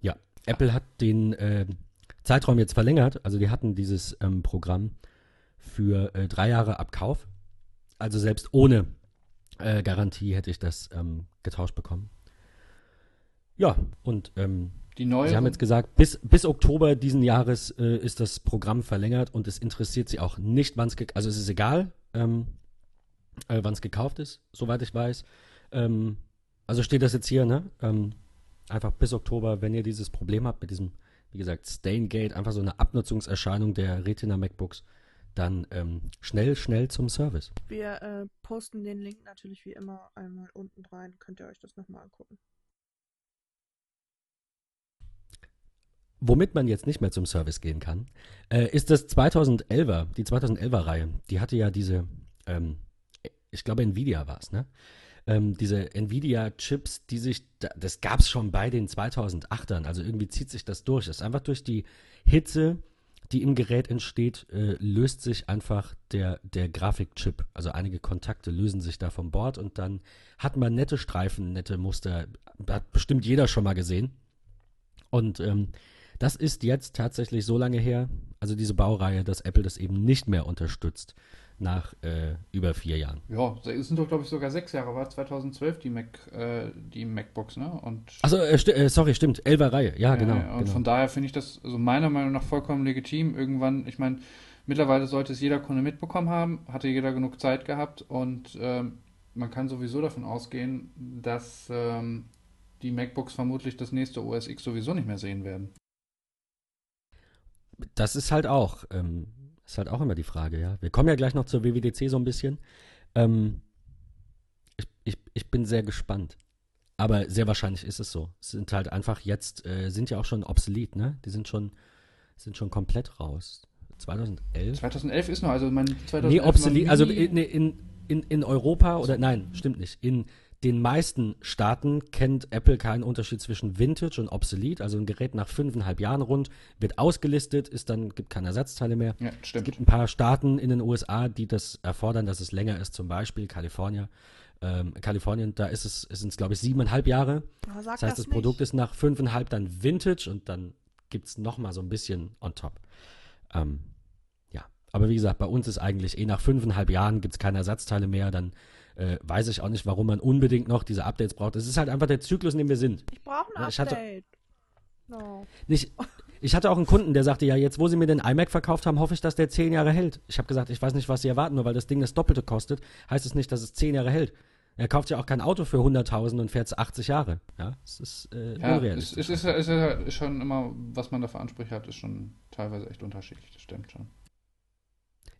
ja, Apple hat den äh, Zeitraum jetzt verlängert. Also die hatten dieses ähm, Programm für äh, drei Jahre Abkauf. also selbst ohne äh, Garantie hätte ich das ähm, getauscht bekommen. Ja, und ähm, Die neue. Sie haben jetzt gesagt, bis, bis Oktober diesen Jahres äh, ist das Programm verlängert und es interessiert Sie auch nicht, wann es, also es ist egal, ähm, äh, wann es gekauft ist, soweit ich weiß. Ähm, also steht das jetzt hier, ne? Ähm, einfach bis Oktober, wenn ihr dieses Problem habt mit diesem, wie gesagt, Staingate, einfach so eine Abnutzungserscheinung der Retina MacBooks, dann ähm, schnell, schnell zum Service. Wir äh, posten den Link natürlich wie immer einmal unten rein. Könnt ihr euch das nochmal angucken. Womit man jetzt nicht mehr zum Service gehen kann, äh, ist das 2011er, die 2011er Reihe. Die hatte ja diese, ähm, ich glaube Nvidia war es, ne? Ähm, diese Nvidia-Chips, die sich, das gab es schon bei den 2008ern, also irgendwie zieht sich das durch. Das ist einfach durch die Hitze, die im Gerät entsteht, äh, löst sich einfach der, der Grafikchip. Also einige Kontakte lösen sich da vom Bord und dann hat man nette Streifen, nette Muster. Hat bestimmt jeder schon mal gesehen. Und ähm, das ist jetzt tatsächlich so lange her, also diese Baureihe, dass Apple das eben nicht mehr unterstützt nach äh, über vier Jahren. Ja, es sind doch, glaube ich, sogar sechs Jahre, war 2012 die Mac, äh, die MacBooks, ne? Und Achso, äh, sti äh, sorry, stimmt, Elfer Reihe, ja, genau. Und genau. von daher finde ich das also meiner Meinung nach vollkommen legitim. Irgendwann, ich meine, mittlerweile sollte es jeder Kunde mitbekommen haben, hatte jeder genug Zeit gehabt und ähm, man kann sowieso davon ausgehen, dass ähm, die MacBooks vermutlich das nächste OS X sowieso nicht mehr sehen werden. Das ist halt auch, ähm, ist halt auch immer die Frage, ja. Wir kommen ja gleich noch zur WWDC so ein bisschen. Ähm, ich, ich, ich bin sehr gespannt. Aber sehr wahrscheinlich ist es so. Es sind halt einfach jetzt, äh, sind ja auch schon obsolet, ne? Die sind schon, sind schon komplett raus. 2011? 2011 ist noch, also mein 2011 Nee, obsolet, also in, in, in Europa oder nein, stimmt nicht. In den meisten Staaten kennt Apple keinen Unterschied zwischen Vintage und obsolet. Also ein Gerät nach fünfeinhalb Jahren rund wird ausgelistet, ist dann, gibt keine Ersatzteile mehr. Ja, Es stimmt. gibt ein paar Staaten in den USA, die das erfordern, dass es länger ist, zum Beispiel Kalifornien. Ähm, Kalifornien, da ist es, sind es, glaube ich, siebeneinhalb Jahre. Das heißt, das nicht. Produkt ist nach fünfeinhalb dann Vintage und dann gibt es nochmal so ein bisschen on top. Ähm, ja, aber wie gesagt, bei uns ist eigentlich eh nach fünfeinhalb Jahren gibt es keine Ersatzteile mehr, dann äh, weiß ich auch nicht, warum man unbedingt noch diese Updates braucht. Es ist halt einfach der Zyklus, in dem wir sind. Ich brauche ein Ja, ich hatte- Update. No. Nicht, ich hatte auch einen Kunden, der sagte, ja, jetzt wo sie mir den iMac verkauft haben, hoffe ich, dass der zehn Jahre hält. Ich habe gesagt, ich weiß nicht, was sie erwarten, nur weil das Ding das Doppelte kostet, heißt es nicht, dass es zehn Jahre hält. Er kauft ja auch kein Auto für 100.000 und fährt es 80 Jahre. Ja, es ist äh, Ja, es, unrealistisch. es ist, es ist ja schon immer, was man da für Ansprüche hat, ist schon teilweise echt unterschiedlich, das stimmt schon.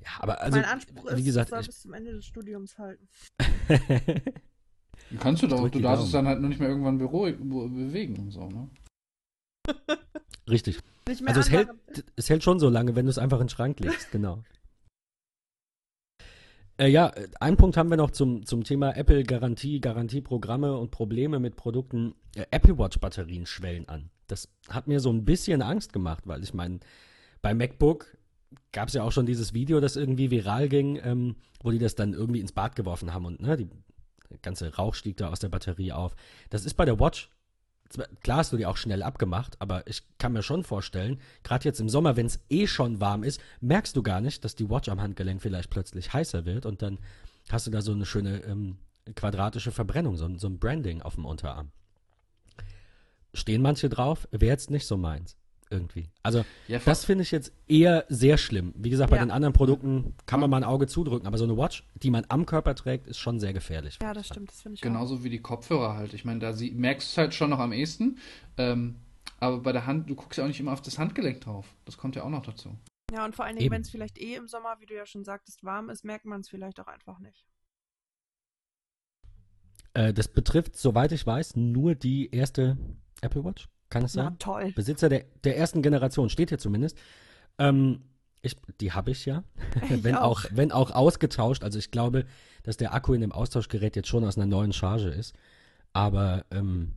Ja, aber also, mein Anspruch ist, wie gesagt, ich, bis zum Ende des Studiums halten. Kannst du doch, du darfst es dann halt nur nicht mehr irgendwann Büro, be- bewegen und so, ne? richtig. Nicht mehr Also es hält, es hält schon so lange, wenn du es einfach in den Schrank legst, genau. Äh, ja, einen Punkt haben wir noch zum, zum Thema Apple-Garantie, Garantieprogramme und Probleme mit Produkten. Äh, Apple Watch-Batterien schwellen an. Das hat mir so ein bisschen Angst gemacht, weil ich meine, bei MacBook gab es ja auch schon dieses Video, das irgendwie viral ging, ähm, wo die das dann irgendwie ins Bad geworfen haben und ne, die ganze Rauch stieg da aus der Batterie auf. Das ist bei der Watch klar hast du die auch schnell abgemacht, aber ich kann mir schon vorstellen, gerade jetzt im Sommer, wenn es eh schon warm ist, merkst du gar nicht, dass die Watch am Handgelenk vielleicht plötzlich heißer wird und dann hast du da so eine schöne ähm, quadratische Verbrennung, so, so ein Branding auf dem Unterarm. Stehen manche drauf, wäre jetzt nicht so meins. Irgendwie. Also, Ja, das finde ich jetzt eher sehr schlimm. Wie gesagt, bei Ja. den anderen Produkten kann man mal ein Auge zudrücken, aber so eine Watch, die man am Körper trägt, ist schon sehr gefährlich. Ja, das stimmt, das finde ich auch. Genauso wie die Kopfhörer halt. Ich meine, da sie, merkst du es halt schon noch am ehesten. Ähm, aber bei der Hand, du guckst ja auch nicht immer auf das Handgelenk drauf. Das kommt ja auch noch dazu. Ja, und vor allen Dingen, wenn es vielleicht eh im Sommer, wie du ja schon sagtest, warm ist, merkt man es vielleicht auch einfach nicht. Äh, das betrifft, soweit ich weiß, nur die erste Apple Watch. Kann es Na sein? toll. Besitzer der, der ersten Generation, steht hier zumindest. Ähm, ich, die habe ich ja. Ich wenn, auch. auch. wenn auch ausgetauscht. Also ich glaube, dass der Akku in dem Austauschgerät jetzt schon aus einer neuen Charge ist. Aber ähm,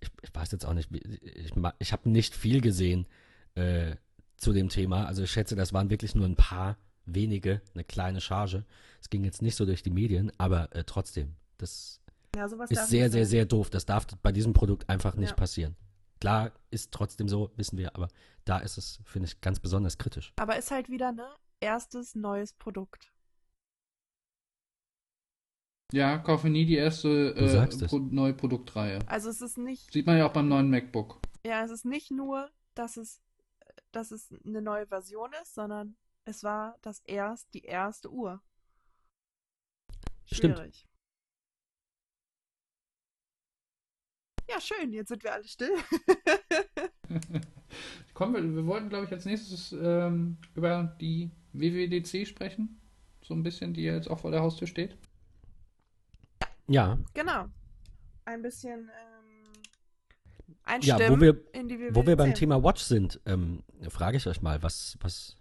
ich, ich weiß jetzt auch nicht, ich, ich habe nicht viel gesehen äh, zu dem Thema. Also ich schätze, das waren wirklich nur ein paar wenige, eine kleine Charge. Es ging jetzt nicht so durch die Medien, aber äh, trotzdem, das Ja, ist sehr, sehr, sehr doof. Das darf bei diesem Produkt einfach nicht Ja. passieren. Klar, ist trotzdem so, wissen wir, aber da ist es, finde ich, ganz besonders kritisch. Aber ist halt wieder, ne? Erstes neues Produkt. Ja, kaufe nie die erste äh. Pro neue Produktreihe. Also es ist nicht, Sieht man ja auch beim neuen MacBook. ja, es ist nicht nur, dass es, dass es eine neue Version ist, sondern es war das erst, die erste Uhr. Stimmt. Ja, schön, jetzt sind wir alle still. Kommen wir, wir wollten, glaube ich, als nächstes ähm, über die WWDC sprechen. So ein bisschen, die jetzt auch vor der Haustür steht. Ja, genau. Ein bisschen ähm, ja einstimmen wo, wir, in die wo wir beim. Thema Watch sind, ähm, frage ich euch mal, was, was,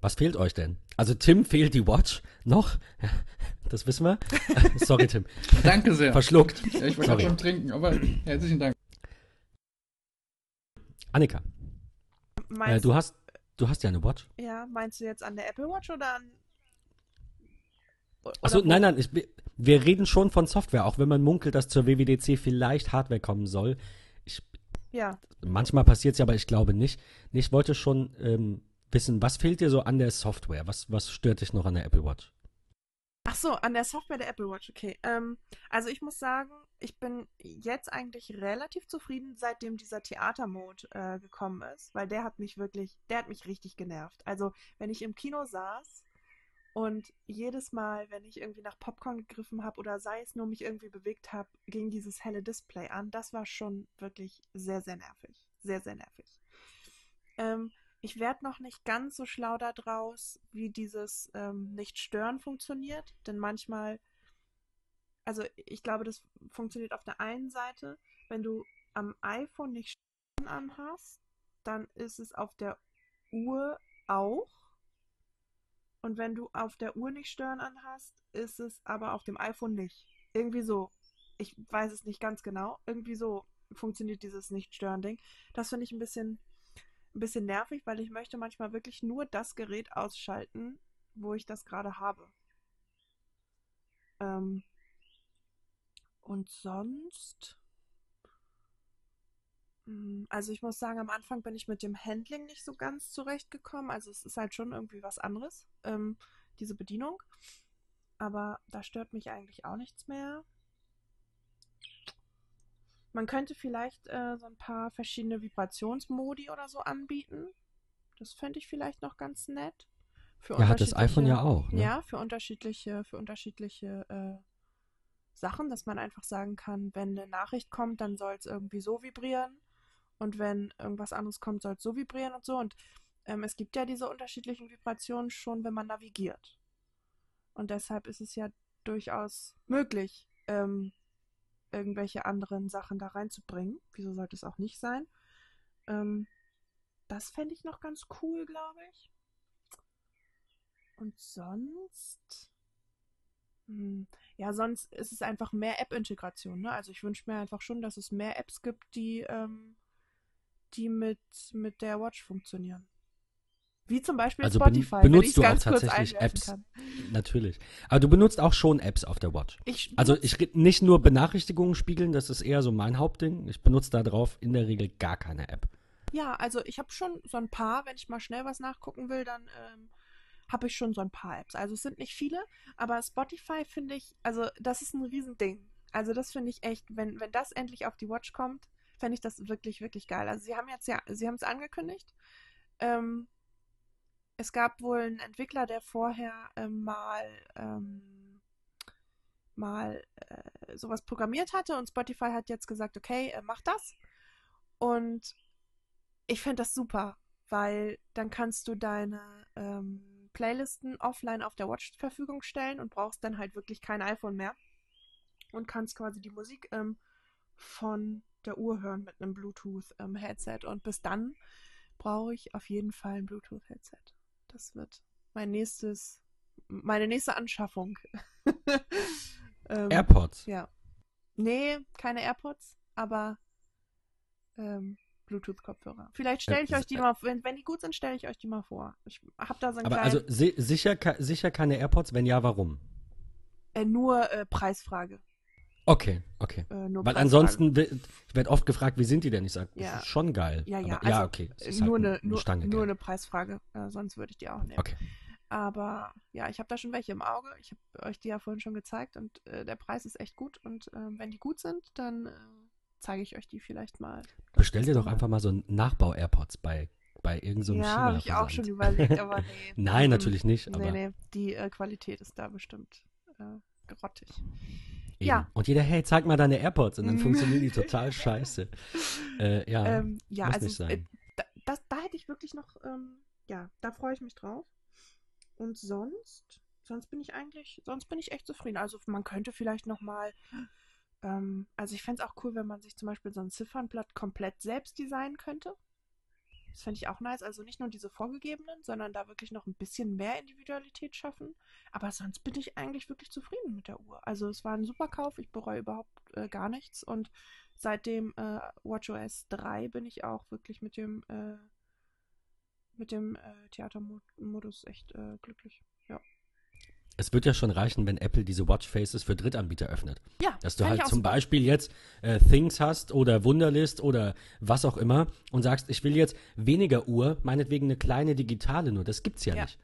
was fehlt euch denn? Also Tim fehlt die Watch noch, das wissen wir. Sorry, Tim, Danke sehr. verschluckt. Ja, ich gerade schon trinken, aber herzlichen Dank. Annika, äh, du hast, du hast ja eine Watch. ja, meinst du jetzt an der Apple Watch oder an. Achso, oder wo? nein, nein, ich, wir- wir reden schon von Software, auch wenn man munkelt, dass zur WWDC vielleicht Hardware kommen soll. Ich, Ja, manchmal passiert es ja, aber ich glaube nicht. Ich wollte schon ähm, wissen, was fehlt dir so an der Software? Was, was stört dich noch an der Apple Watch? Ach so, an der Software der Apple Watch, okay. Ähm, also ich muss sagen, ich bin jetzt eigentlich relativ zufrieden, seitdem dieser Theatermode äh, gekommen ist, weil der hat mich wirklich, der hat mich richtig genervt. Also wenn ich im Kino saß und jedes Mal, wenn ich irgendwie nach Popcorn gegriffen habe oder sei es nur mich irgendwie bewegt habe, ging dieses helle Display an. Das war schon wirklich sehr, sehr nervig. Sehr, sehr nervig. Ähm, ich werde noch nicht ganz so schlau daraus, wie dieses ähm, Nicht-Stören funktioniert, denn manchmal, also ich glaube, das funktioniert auf der einen Seite, wenn du am iPhone nicht Stören anhast, dann ist es auf der Uhr auch. Und wenn du auf der Uhr nicht Stören anhast, ist es aber auf dem iPhone nicht. Irgendwie so. Ich weiß es nicht ganz genau. Irgendwie so funktioniert dieses Nicht-Stören-Ding. Das finde ich ein bisschen ein bisschen nervig, weil ich möchte manchmal wirklich nur das Gerät ausschalten, wo ich das gerade habe. Ähm, und sonst, Hm, also ich muss sagen, am Anfang bin ich mit dem Handling nicht so ganz zurechtgekommen. Also es ist halt schon irgendwie was anderes, ähm, diese Bedienung. Aber da stört mich eigentlich auch nichts mehr. Man könnte vielleicht äh, so ein paar verschiedene Vibrationsmodi oder so anbieten. Das fände ich vielleicht noch ganz nett. Für Ja, hat das iPhone ja auch. Ne? Ja, für unterschiedliche, für unterschiedliche äh, Sachen, dass man einfach sagen kann, wenn eine Nachricht kommt, dann soll es irgendwie so vibrieren. Und wenn irgendwas anderes kommt, soll es so vibrieren und so. Und ähm, es gibt ja diese unterschiedlichen Vibrationen schon, wenn man navigiert. Und deshalb ist es ja durchaus möglich, ähm, irgendwelche anderen Sachen da reinzubringen. Wieso sollte es auch nicht sein? Ähm, das fände ich noch ganz cool, glaube ich. Und sonst. Hm, ja, sonst ist es einfach mehr App-Integration. Ne? Also ich wünsche mir einfach schon, dass es mehr Apps gibt, die, ähm, die mit, mit der Watch funktionieren. Wie zum Beispiel Also ben- Spotify, wenn benutzt du auch tatsächlich Apps? kann. Natürlich. Aber du benutzt auch schon Apps auf der Watch. Ich Also ich nicht nur Benachrichtigungen spiegeln, das ist eher so mein Hauptding. Ich benutze da drauf in der Regel gar keine App. Ja, also ich habe schon so ein paar, wenn ich mal schnell was nachgucken will, dann ähm, habe ich schon so ein paar Apps. Also es sind nicht viele, aber Spotify finde ich, also das ist ein Riesending. Also das finde ich echt, wenn, wenn das endlich auf die Watch kommt, fände ich das wirklich, wirklich geil. Also sie haben jetzt ja, sie haben es angekündigt. Ähm, es gab wohl einen Entwickler, der vorher ähm, mal ähm, mal äh, sowas programmiert hatte und Spotify hat jetzt gesagt, okay, äh, mach das. Und ich finde das super, weil dann kannst du deine ähm, Playlisten offline auf der Watch zur Verfügung stellen und brauchst dann halt wirklich kein iPhone mehr und kannst quasi die Musik ähm, von der Uhr hören mit einem Bluetooth-Headset. und bis dann brauche ich auf jeden Fall ein Bluetooth-Headset. Das wird mein nächstes, meine nächste Anschaffung. ähm, AirPods. ja. Nee, keine AirPods, aber ähm, Bluetooth-Kopfhörer. Vielleicht stelle ich euch die mal, wenn, wenn die gut sind, stelle ich euch die mal vor. Ich habe da so einen Aber kleinen, also si sicher, sicher keine AirPods? Wenn ja, warum? äh, nur äh, Preisfrage. Okay, okay. Äh, Weil ansonsten, wi- ich werde oft gefragt, wie sind die denn? Ich sage, Ja. das ist schon geil. Ja, ja, Aber, ja also, okay. Es Äh, ist nur, halt eine, ein- eine Stange nur eine Preisfrage, äh, sonst würde ich die auch nehmen. Okay. Aber ja, ich habe da schon welche im Auge. Ich habe euch die ja vorhin schon gezeigt und äh, der Preis ist echt gut. Und äh, wenn die gut sind, dann äh, zeige ich euch die vielleicht mal. Bestell dir doch einfach mal so einen Nachbau-AirPods bei, bei irgendeinem so Ja, habe ich auch schon überlegt, aber nee. Nein, Mhm. natürlich nicht. Aber Nee, nee, die äh, Qualität ist da bestimmt äh, grottig. Eben. Ja. Und jeder, hey, zeig mal deine AirPods. Und dann Mhm. funktionieren die total scheiße. Äh, ja, ähm, ja muss also nicht sein. äh, da, das, da hätte ich wirklich noch, ähm, ja, da freue ich mich drauf. Und sonst, sonst bin ich eigentlich, sonst bin ich echt zufrieden. Also man könnte vielleicht noch mal, ähm, also ich fände es auch cool, wenn man sich zum Beispiel so ein Ziffernblatt komplett selbst designen könnte. Das fände ich auch nice. Also nicht nur diese vorgegebenen, sondern da wirklich noch ein bisschen mehr Individualität schaffen. Aber sonst bin ich eigentlich wirklich zufrieden mit der Uhr. Also es war ein super Kauf. Ich bereue überhaupt äh, gar nichts. Und seit dem äh, WatchOS 3 bin ich auch wirklich mit dem, äh, dem äh, Theatermodus echt äh, glücklich. Es wird ja schon reichen, wenn Apple diese Watchfaces für Drittanbieter öffnet. Ja, Dass du halt zum super. Beispiel jetzt äh, Things hast oder Wunderlist oder was auch immer und sagst, ich will jetzt weniger Uhr, meinetwegen eine kleine digitale nur. Das gibt's ja, Ja. nicht.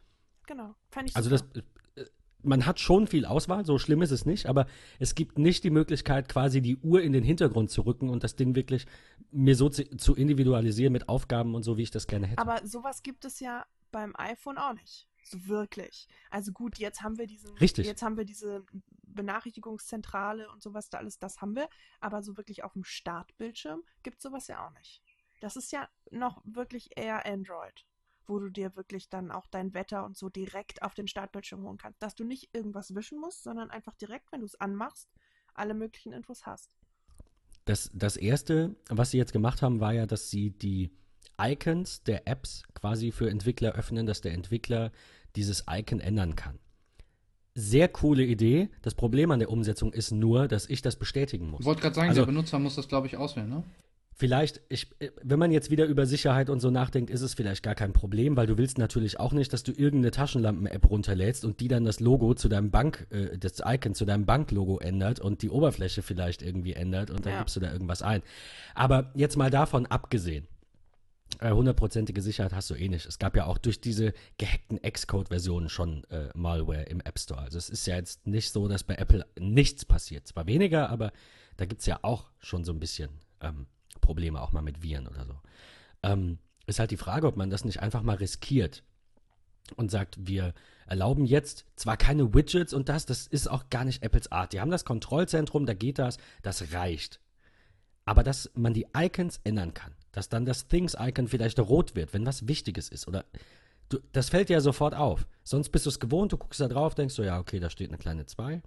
Genau. Fand ich Also das, super. äh, man hat schon viel Auswahl, so schlimm ist es nicht, aber es gibt nicht die Möglichkeit, quasi die Uhr in den Hintergrund zu rücken und das Ding wirklich mir so zu, zu individualisieren mit Aufgaben und so, wie ich das gerne hätte. Aber sowas gibt es ja beim iPhone auch nicht. So wirklich. Also gut, jetzt haben wir diesen, Richtig. jetzt haben wir diese Benachrichtigungszentrale und sowas da alles, das haben wir. Aber so wirklich auf dem Startbildschirm gibt es sowas ja auch nicht. Das ist ja noch wirklich eher Android, wo du dir wirklich dann auch dein Wetter und so direkt auf den Startbildschirm holen kannst. Dass du nicht irgendwas wischen musst, sondern einfach direkt, wenn du es anmachst, alle möglichen Infos hast. Das, das erste, was sie jetzt gemacht haben, war ja, dass sie die Icons der Apps quasi für Entwickler öffnen, dass der Entwickler dieses Icon ändern kann. Sehr coole Idee. Das Problem an der Umsetzung ist nur, dass ich das bestätigen muss. Ich wollte gerade sagen, Also- der Benutzer muss das, glaube ich, auswählen, ne? Vielleicht, ich, wenn man jetzt wieder über Sicherheit und so nachdenkt, ist es vielleicht gar kein Problem, weil du willst natürlich auch nicht, dass du irgendeine Taschenlampen-App runterlädst und die dann das Logo zu deinem Bank, äh, das Icon zu deinem Banklogo ändert und die Oberfläche vielleicht irgendwie ändert und dann Ja. gibst du da irgendwas ein. Aber jetzt mal davon abgesehen, hundertprozentige Sicherheit hast du eh nicht. Es gab ja auch durch diese gehackten Xcode-Versionen schon äh, Malware im App Store. Also es ist ja jetzt nicht so, dass bei Apple nichts passiert. Zwar weniger, aber da gibt es ja auch schon so ein bisschen ähm, Probleme, auch mal mit Viren oder so. Ähm, ist halt die Frage, ob man das nicht einfach mal riskiert und sagt, wir erlauben jetzt zwar keine Widgets und das, das ist auch gar nicht Apples Art. Die haben das Kontrollzentrum, da geht das, das reicht. Aber dass man die Icons ändern kann, dass dann das Things-Icon vielleicht rot wird, wenn was Wichtiges ist oder du, das fällt dir ja sofort auf. Sonst bist du es gewohnt, du guckst da drauf, denkst du, ja, okay, da steht eine kleine 2.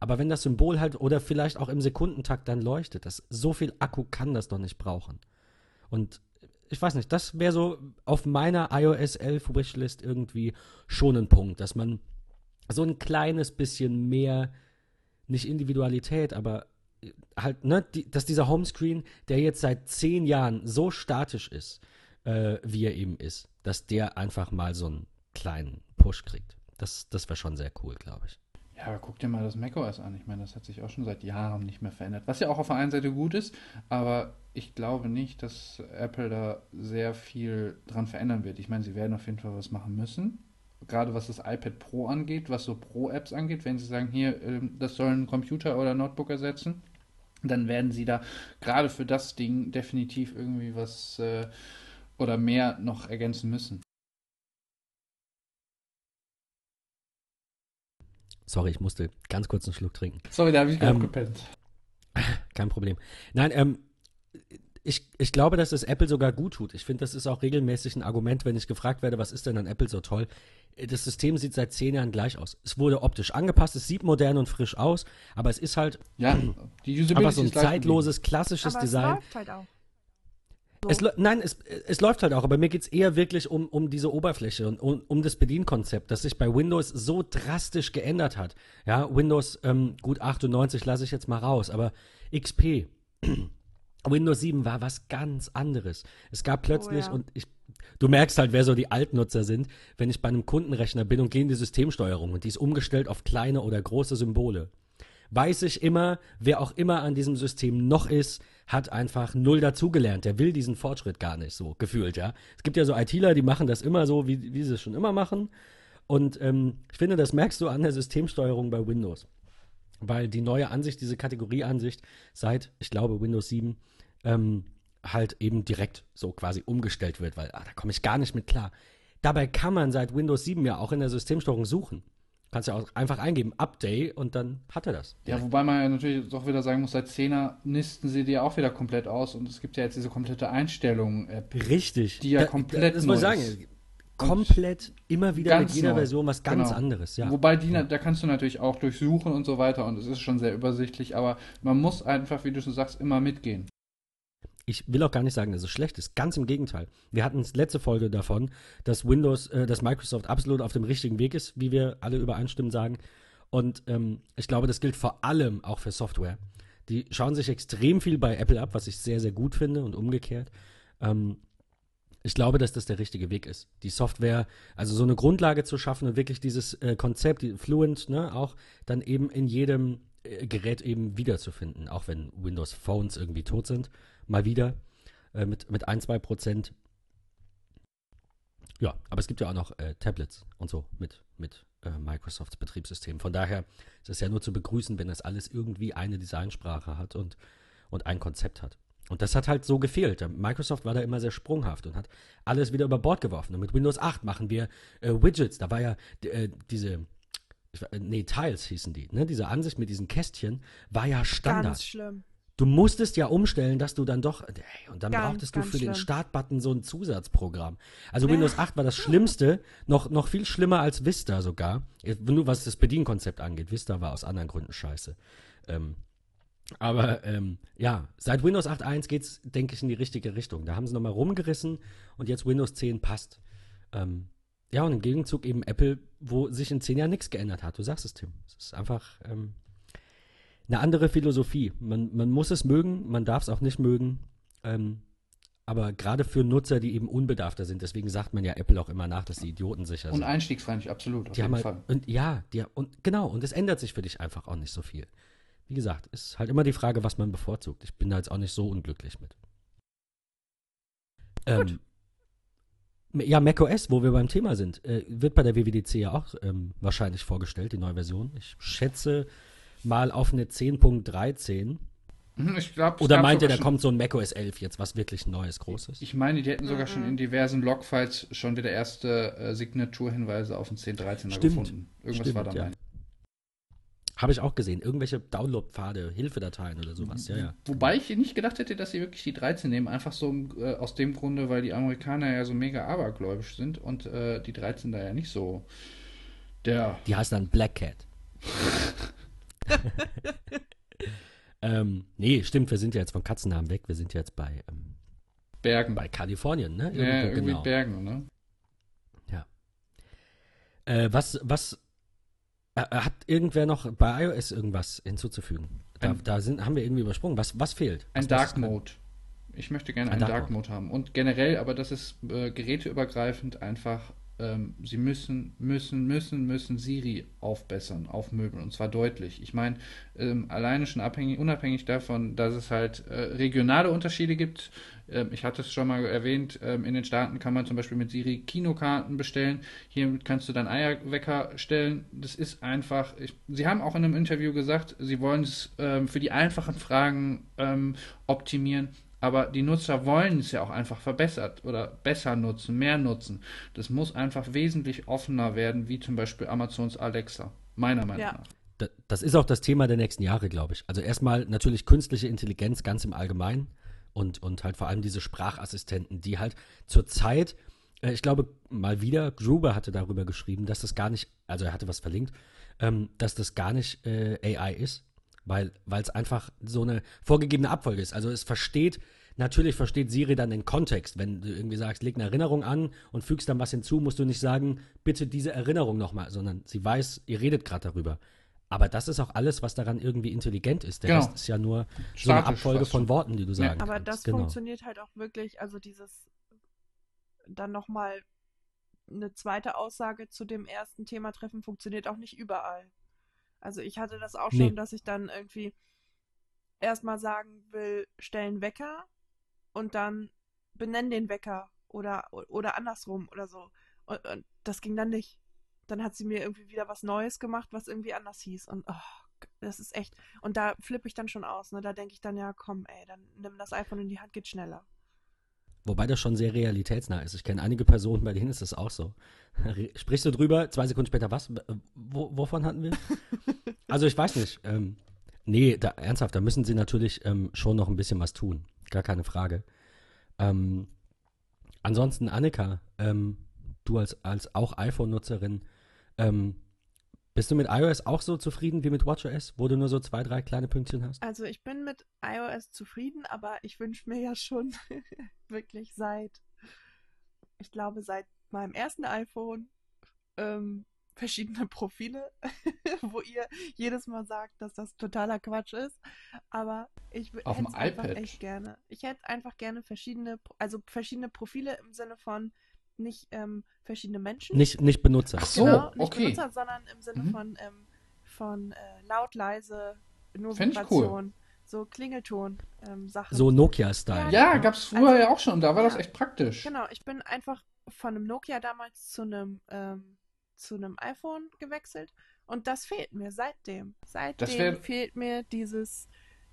Aber wenn das Symbol halt oder vielleicht auch im Sekundentakt dann leuchtet, das, so viel Akku kann das doch nicht brauchen. Und ich weiß nicht, das wäre so auf meiner iOS 11 Wishlist irgendwie schon ein Punkt, dass man so ein kleines bisschen mehr, nicht Individualität, aber halt, ne, die, dass dieser Homescreen, der jetzt seit zehn Jahren so statisch ist, äh, wie er eben ist, dass der einfach mal so einen kleinen Push kriegt. Das, das wäre schon sehr cool, glaube ich. Ja, aber guck dir mal das macOS an. Ich meine, das hat sich auch schon seit Jahren nicht mehr verändert. Was ja auch auf der einen Seite gut ist, aber ich glaube nicht, dass Apple da sehr viel dran verändern wird. Ich meine, sie werden auf jeden Fall was machen müssen. Gerade was das iPad Pro angeht, was so Pro-Apps angeht, wenn sie sagen, hier, ähm, das soll ein Computer oder Notebook ersetzen, dann werden sie da gerade für das Ding definitiv irgendwie was äh, oder mehr noch ergänzen müssen. Sorry, ich musste ganz kurz einen Schluck trinken. Sorry, da habe ich Ähm, gepennt. Kein Problem. Nein, ähm, ich, ich glaube, dass es Apple sogar gut tut. Ich finde, das ist auch regelmäßig ein Argument, wenn ich gefragt werde, was ist denn an Apple so toll? Das System sieht seit zehn Jahren gleich aus. Es wurde optisch angepasst, es sieht modern und frisch aus, aber es ist halt Ja, die Usability einfach so ein zeitloses, klassisches Aber es Design. läuft halt auch. Es, lä- nein, es, es läuft halt auch, aber mir geht es eher wirklich um, um diese Oberfläche und um, um das Bedienkonzept, das sich bei Windows so drastisch geändert hat. Ja, Windows, ähm, gut 98 lasse ich jetzt mal raus, aber XP, Windows 7 war was ganz anderes. Es gab plötzlich, ja. und ich, du merkst halt, wer so die Altnutzer sind, wenn ich bei einem Kundenrechner bin und gehe in die Systemsteuerung und die ist umgestellt auf kleine oder große Symbole weiß ich immer, wer auch immer an diesem System noch ist, hat einfach null dazugelernt. Der will diesen Fortschritt gar nicht so gefühlt, ja. Es gibt ja so ITler, die machen das immer so, wie, wie sie es schon immer machen. Und ähm, ich finde, das merkst du an der Systemsteuerung bei Windows. Weil die neue Ansicht, diese Kategorieansicht seit, ich glaube, Windows 7, ähm, halt eben direkt so quasi umgestellt wird, weil ah, da komme ich gar nicht mit klar. Dabei kann man seit Windows 7 ja auch in der Systemsteuerung suchen. Kannst ja auch einfach eingeben, Update und dann hat er das. Ja, wobei man ja natürlich doch wieder sagen muss, seit 10er nisten sie die auch wieder komplett aus und es gibt ja jetzt diese komplette Einstellung-App. Richtig. Die ja komplett da, Das muss ich sagen, komplett immer wieder mit jeder neu. Version was ganz genau. anderes, ja. Wobei die, ja. da kannst du natürlich auch durchsuchen und so weiter und es ist schon sehr übersichtlich, aber man muss einfach, wie du schon sagst, immer mitgehen. Ich will auch gar nicht sagen, dass es schlecht ist. Ganz im Gegenteil. Wir hatten letzte Folge davon, dass Windows, äh, dass Microsoft absolut auf dem richtigen Weg ist, wie wir alle übereinstimmend sagen. Und ähm, ich glaube, das gilt vor allem auch für Software. Die schauen sich extrem viel bei Apple ab, was ich sehr, sehr gut finde und umgekehrt. Ähm, ich glaube, dass das der richtige Weg ist. Die Software, also so eine Grundlage zu schaffen und wirklich dieses äh, Konzept, die Fluent, ne, auch dann eben in jedem äh, Gerät eben wiederzufinden, auch wenn Windows Phones irgendwie tot sind mal wieder äh, mit, mit ein, zwei Prozent. Ja, aber es gibt ja auch noch äh, Tablets und so mit, mit äh, Microsofts Betriebssystem. Von daher ist es ja nur zu begrüßen, wenn das alles irgendwie eine Designsprache hat und, und ein Konzept hat. Und das hat halt so gefehlt. Microsoft war da immer sehr sprunghaft und hat alles wieder über Bord geworfen. Und mit Windows 8 machen wir äh, Widgets. Da war ja äh, diese, ich, nee, Tiles hießen die, ne? Diese Ansicht mit diesen Kästchen war ja Standard. Ganz schlimm. Du musstest ja umstellen, dass du dann doch, ey, und dann ganz, brauchtest du für schlimm. den Startbutton so ein Zusatzprogramm. Also ja. Windows 8 war das Schlimmste, noch, noch viel schlimmer als Vista sogar. Nur was das Bedienkonzept angeht. Vista war aus anderen Gründen scheiße. Ähm, aber ähm, ja, seit Windows 8.1 geht es, denke ich, in die richtige Richtung. Da haben sie nochmal rumgerissen und jetzt Windows 10 passt. Ähm, ja, und im Gegenzug eben Apple, wo sich in zehn Jahren nichts geändert hat. Du sagst es, Tim. Es ist einfach, ähm, eine andere Philosophie. Man, man muss es mögen, man darf es auch nicht mögen. Ähm, aber gerade für Nutzer, die eben unbedarfter sind, deswegen sagt man ja Apple auch immer nach, dass die Idioten sicher sind. Und einstiegsfreundlich, absolut, auf die jeden halt, Fall. Und ja, die, und genau, und es ändert sich für dich einfach auch nicht so viel. Wie gesagt, ist halt immer die Frage, was man bevorzugt. Ich bin da jetzt auch nicht so unglücklich mit. Ähm, ja, macOS, wo wir beim Thema sind, äh, wird bei der WWDC ja auch ähm, wahrscheinlich vorgestellt, die neue Version. Ich schätze, mal auf eine 10.13. Mhm, ich glaub, Oder meint ihr, da kommt so ein macOS 11 jetzt, was wirklich Neues, Großes? Ich meine, die hätten sogar mhm. schon in diversen Logfiles schon wieder erste äh, Signaturhinweise auf den 10.13er gefunden. Irgendwas Stimmt, war da ja. Habe ich auch gesehen. Irgendwelche Download-Pfade, Hilfedateien oder sowas. Ja, ja. Wobei ich nicht gedacht hätte, dass sie wirklich die 13 nehmen. Einfach so äh, aus dem Grunde, weil die Amerikaner ja so mega abergläubisch sind und äh, die 13 da ja nicht so der. Die heißt dann Black Cat. ähm, nee, stimmt, wir sind ja jetzt vom Katzennamen weg. Wir sind jetzt bei ähm, Bergen. Bei Kalifornien, ne? Irgendwo, ja, irgendwie genau. Bergen, ne? Ja. Äh, was, was hat irgendwer noch bei iOS irgendwas hinzuzufügen? Da, ein, da sind, haben wir irgendwie übersprungen. Was, was fehlt? Ein Dark Mode. Ich möchte gerne ein einen Dark, Dark Mode haben. Und generell, aber das ist äh, geräteübergreifend einfach ähm, sie müssen, müssen, müssen, müssen Siri aufbessern, aufmöbeln und zwar deutlich. Ich meine, ähm, alleine schon abhängig, unabhängig davon, dass es halt äh, regionale Unterschiede gibt. Ähm, ich hatte es schon mal erwähnt, ähm, in den Staaten kann man zum Beispiel mit Siri Kinokarten bestellen. Hier kannst du dann Eierwecker stellen. Das ist einfach. Ich, sie haben auch in einem Interview gesagt, sie wollen es ähm, für die einfachen Fragen ähm, optimieren aber die Nutzer wollen es ja auch einfach verbessert oder besser nutzen, mehr nutzen. Das muss einfach wesentlich offener werden, wie zum Beispiel Amazons Alexa, meiner Meinung ja. nach. Das ist auch das Thema der nächsten Jahre, glaube ich. Also erstmal natürlich künstliche Intelligenz ganz im Allgemeinen und, und halt vor allem diese Sprachassistenten, die halt zurzeit, äh, ich glaube mal wieder, Gruber hatte darüber geschrieben, dass das gar nicht, also er hatte was verlinkt, ähm, dass das gar nicht äh, AI ist, weil es einfach so eine vorgegebene Abfolge ist. Also es versteht, natürlich versteht Siri dann den Kontext. Wenn du irgendwie sagst, leg eine Erinnerung an und fügst dann was hinzu, musst du nicht sagen, bitte diese Erinnerung nochmal, sondern sie weiß, ihr redet gerade darüber. Aber das ist auch alles, was daran irgendwie intelligent ist. Der genau. Rest ist ja nur Statisch so eine Abfolge von Worten, die du sagen ja. Aber kannst. das genau. funktioniert halt auch wirklich, also dieses dann nochmal eine zweite Aussage zu dem ersten Thema treffen, funktioniert auch nicht überall. Also ich hatte das auch schon, nee. dass ich dann irgendwie erstmal sagen will, stellen Wecker und dann benennen den Wecker oder, oder andersrum oder so. Und, und das ging dann nicht. dann hat sie mir irgendwie wieder was Neues gemacht, was irgendwie anders hieß. Und oh, das ist echt. Und da flippe ich dann schon aus. Ne? Da denke ich dann, ja, komm, ey, dann nimm das iPhone in die Hand, geht schneller. Wobei das schon sehr realitätsnah ist. Ich kenne einige Personen, bei denen ist das auch so. Sprichst du drüber, zwei Sekunden später, was? Wo, wovon hatten wir? also ich weiß nicht. Ähm, nee, da, ernsthaft, da müssen sie natürlich ähm, schon noch ein bisschen was tun. Gar keine Frage. Ähm, ansonsten, Annika, ähm, du als, als auch iPhone-Nutzerin, ähm, bist du mit iOS auch so zufrieden wie mit WatchOS, wo du nur so zwei, drei kleine Pünktchen hast? Also ich bin mit iOS zufrieden, aber ich wünsche mir ja schon wirklich seit, ich glaube, seit meinem ersten iPhone ähm, verschiedene Profile, wo ihr jedes Mal sagt, dass das totaler Quatsch ist. Aber ich hätte es einfach echt gerne. Ich hätte einfach gerne verschiedene, also verschiedene Profile im Sinne von nicht ähm, verschiedene Menschen. Nicht, nicht Benutzer. Ach so, genau, nicht okay. Benutzer, sondern im Sinne mhm. von, ähm, von äh, laut, leise, nur Fänd Vibration. Cool. So Klingelton-Sachen. Ähm, so Nokia-Style. Ja, ja gab es früher also, ja auch schon. Da war ja, das echt praktisch. Genau, ich bin einfach von einem Nokia damals zu einem, ähm, zu einem iPhone gewechselt. Und das fehlt mir seitdem. Seitdem fehlt mir dieses,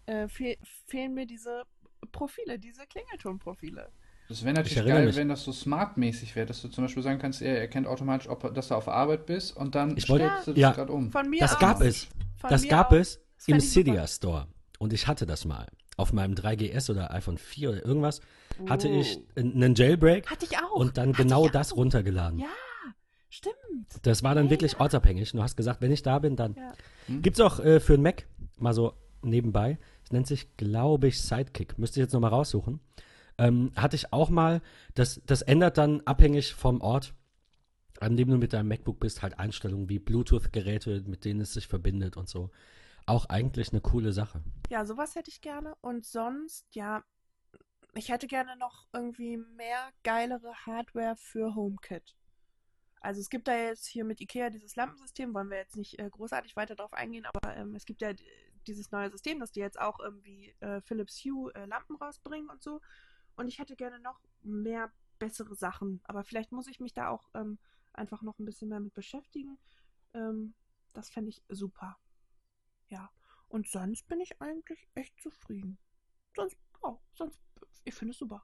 äh, fehl, fehlen mir diese Profile, diese Klingelton-Profile. Das wäre natürlich geil, mich. wenn das so smart-mäßig wäre, dass du zum Beispiel sagen kannst, er erkennt automatisch, ob, dass du auf Arbeit bist und dann ich wollte, du das ja, gerade um. Von mir das aus. gab es. Von das gab aus. es das im Cydia Store. Und ich hatte das mal. Auf meinem 3GS oder iPhone 4 oder irgendwas oh. hatte ich oh. einen Jailbreak. Hatte ich auch. Und dann hatte genau das auch. runtergeladen. Ja, stimmt. Das war dann ja. wirklich ortsabhängig. Du hast gesagt, wenn ich da bin, dann. Ja. Hm. Gibt es auch äh, für einen Mac, mal so nebenbei. Es nennt sich, glaube ich, Sidekick. Müsste ich jetzt nochmal raussuchen. Ähm, hatte ich auch mal, das, das ändert dann abhängig vom Ort, an dem du mit deinem MacBook bist, halt Einstellungen wie Bluetooth-Geräte, mit denen es sich verbindet und so. Auch eigentlich eine coole Sache. Ja, sowas hätte ich gerne. Und sonst, ja, ich hätte gerne noch irgendwie mehr geilere Hardware für HomeKit. Also es gibt da jetzt hier mit IKEA dieses Lampensystem, wollen wir jetzt nicht äh, großartig weiter drauf eingehen, aber ähm, es gibt ja dieses neue System, dass die jetzt auch irgendwie äh, Philips Hue äh, Lampen rausbringen und so. Und ich hätte gerne noch mehr bessere Sachen. Aber vielleicht muss ich mich da auch ähm, einfach noch ein bisschen mehr mit beschäftigen. Ähm, das fände ich super. Ja. Und sonst bin ich eigentlich echt zufrieden. Sonst, oh, sonst, ich finde es super.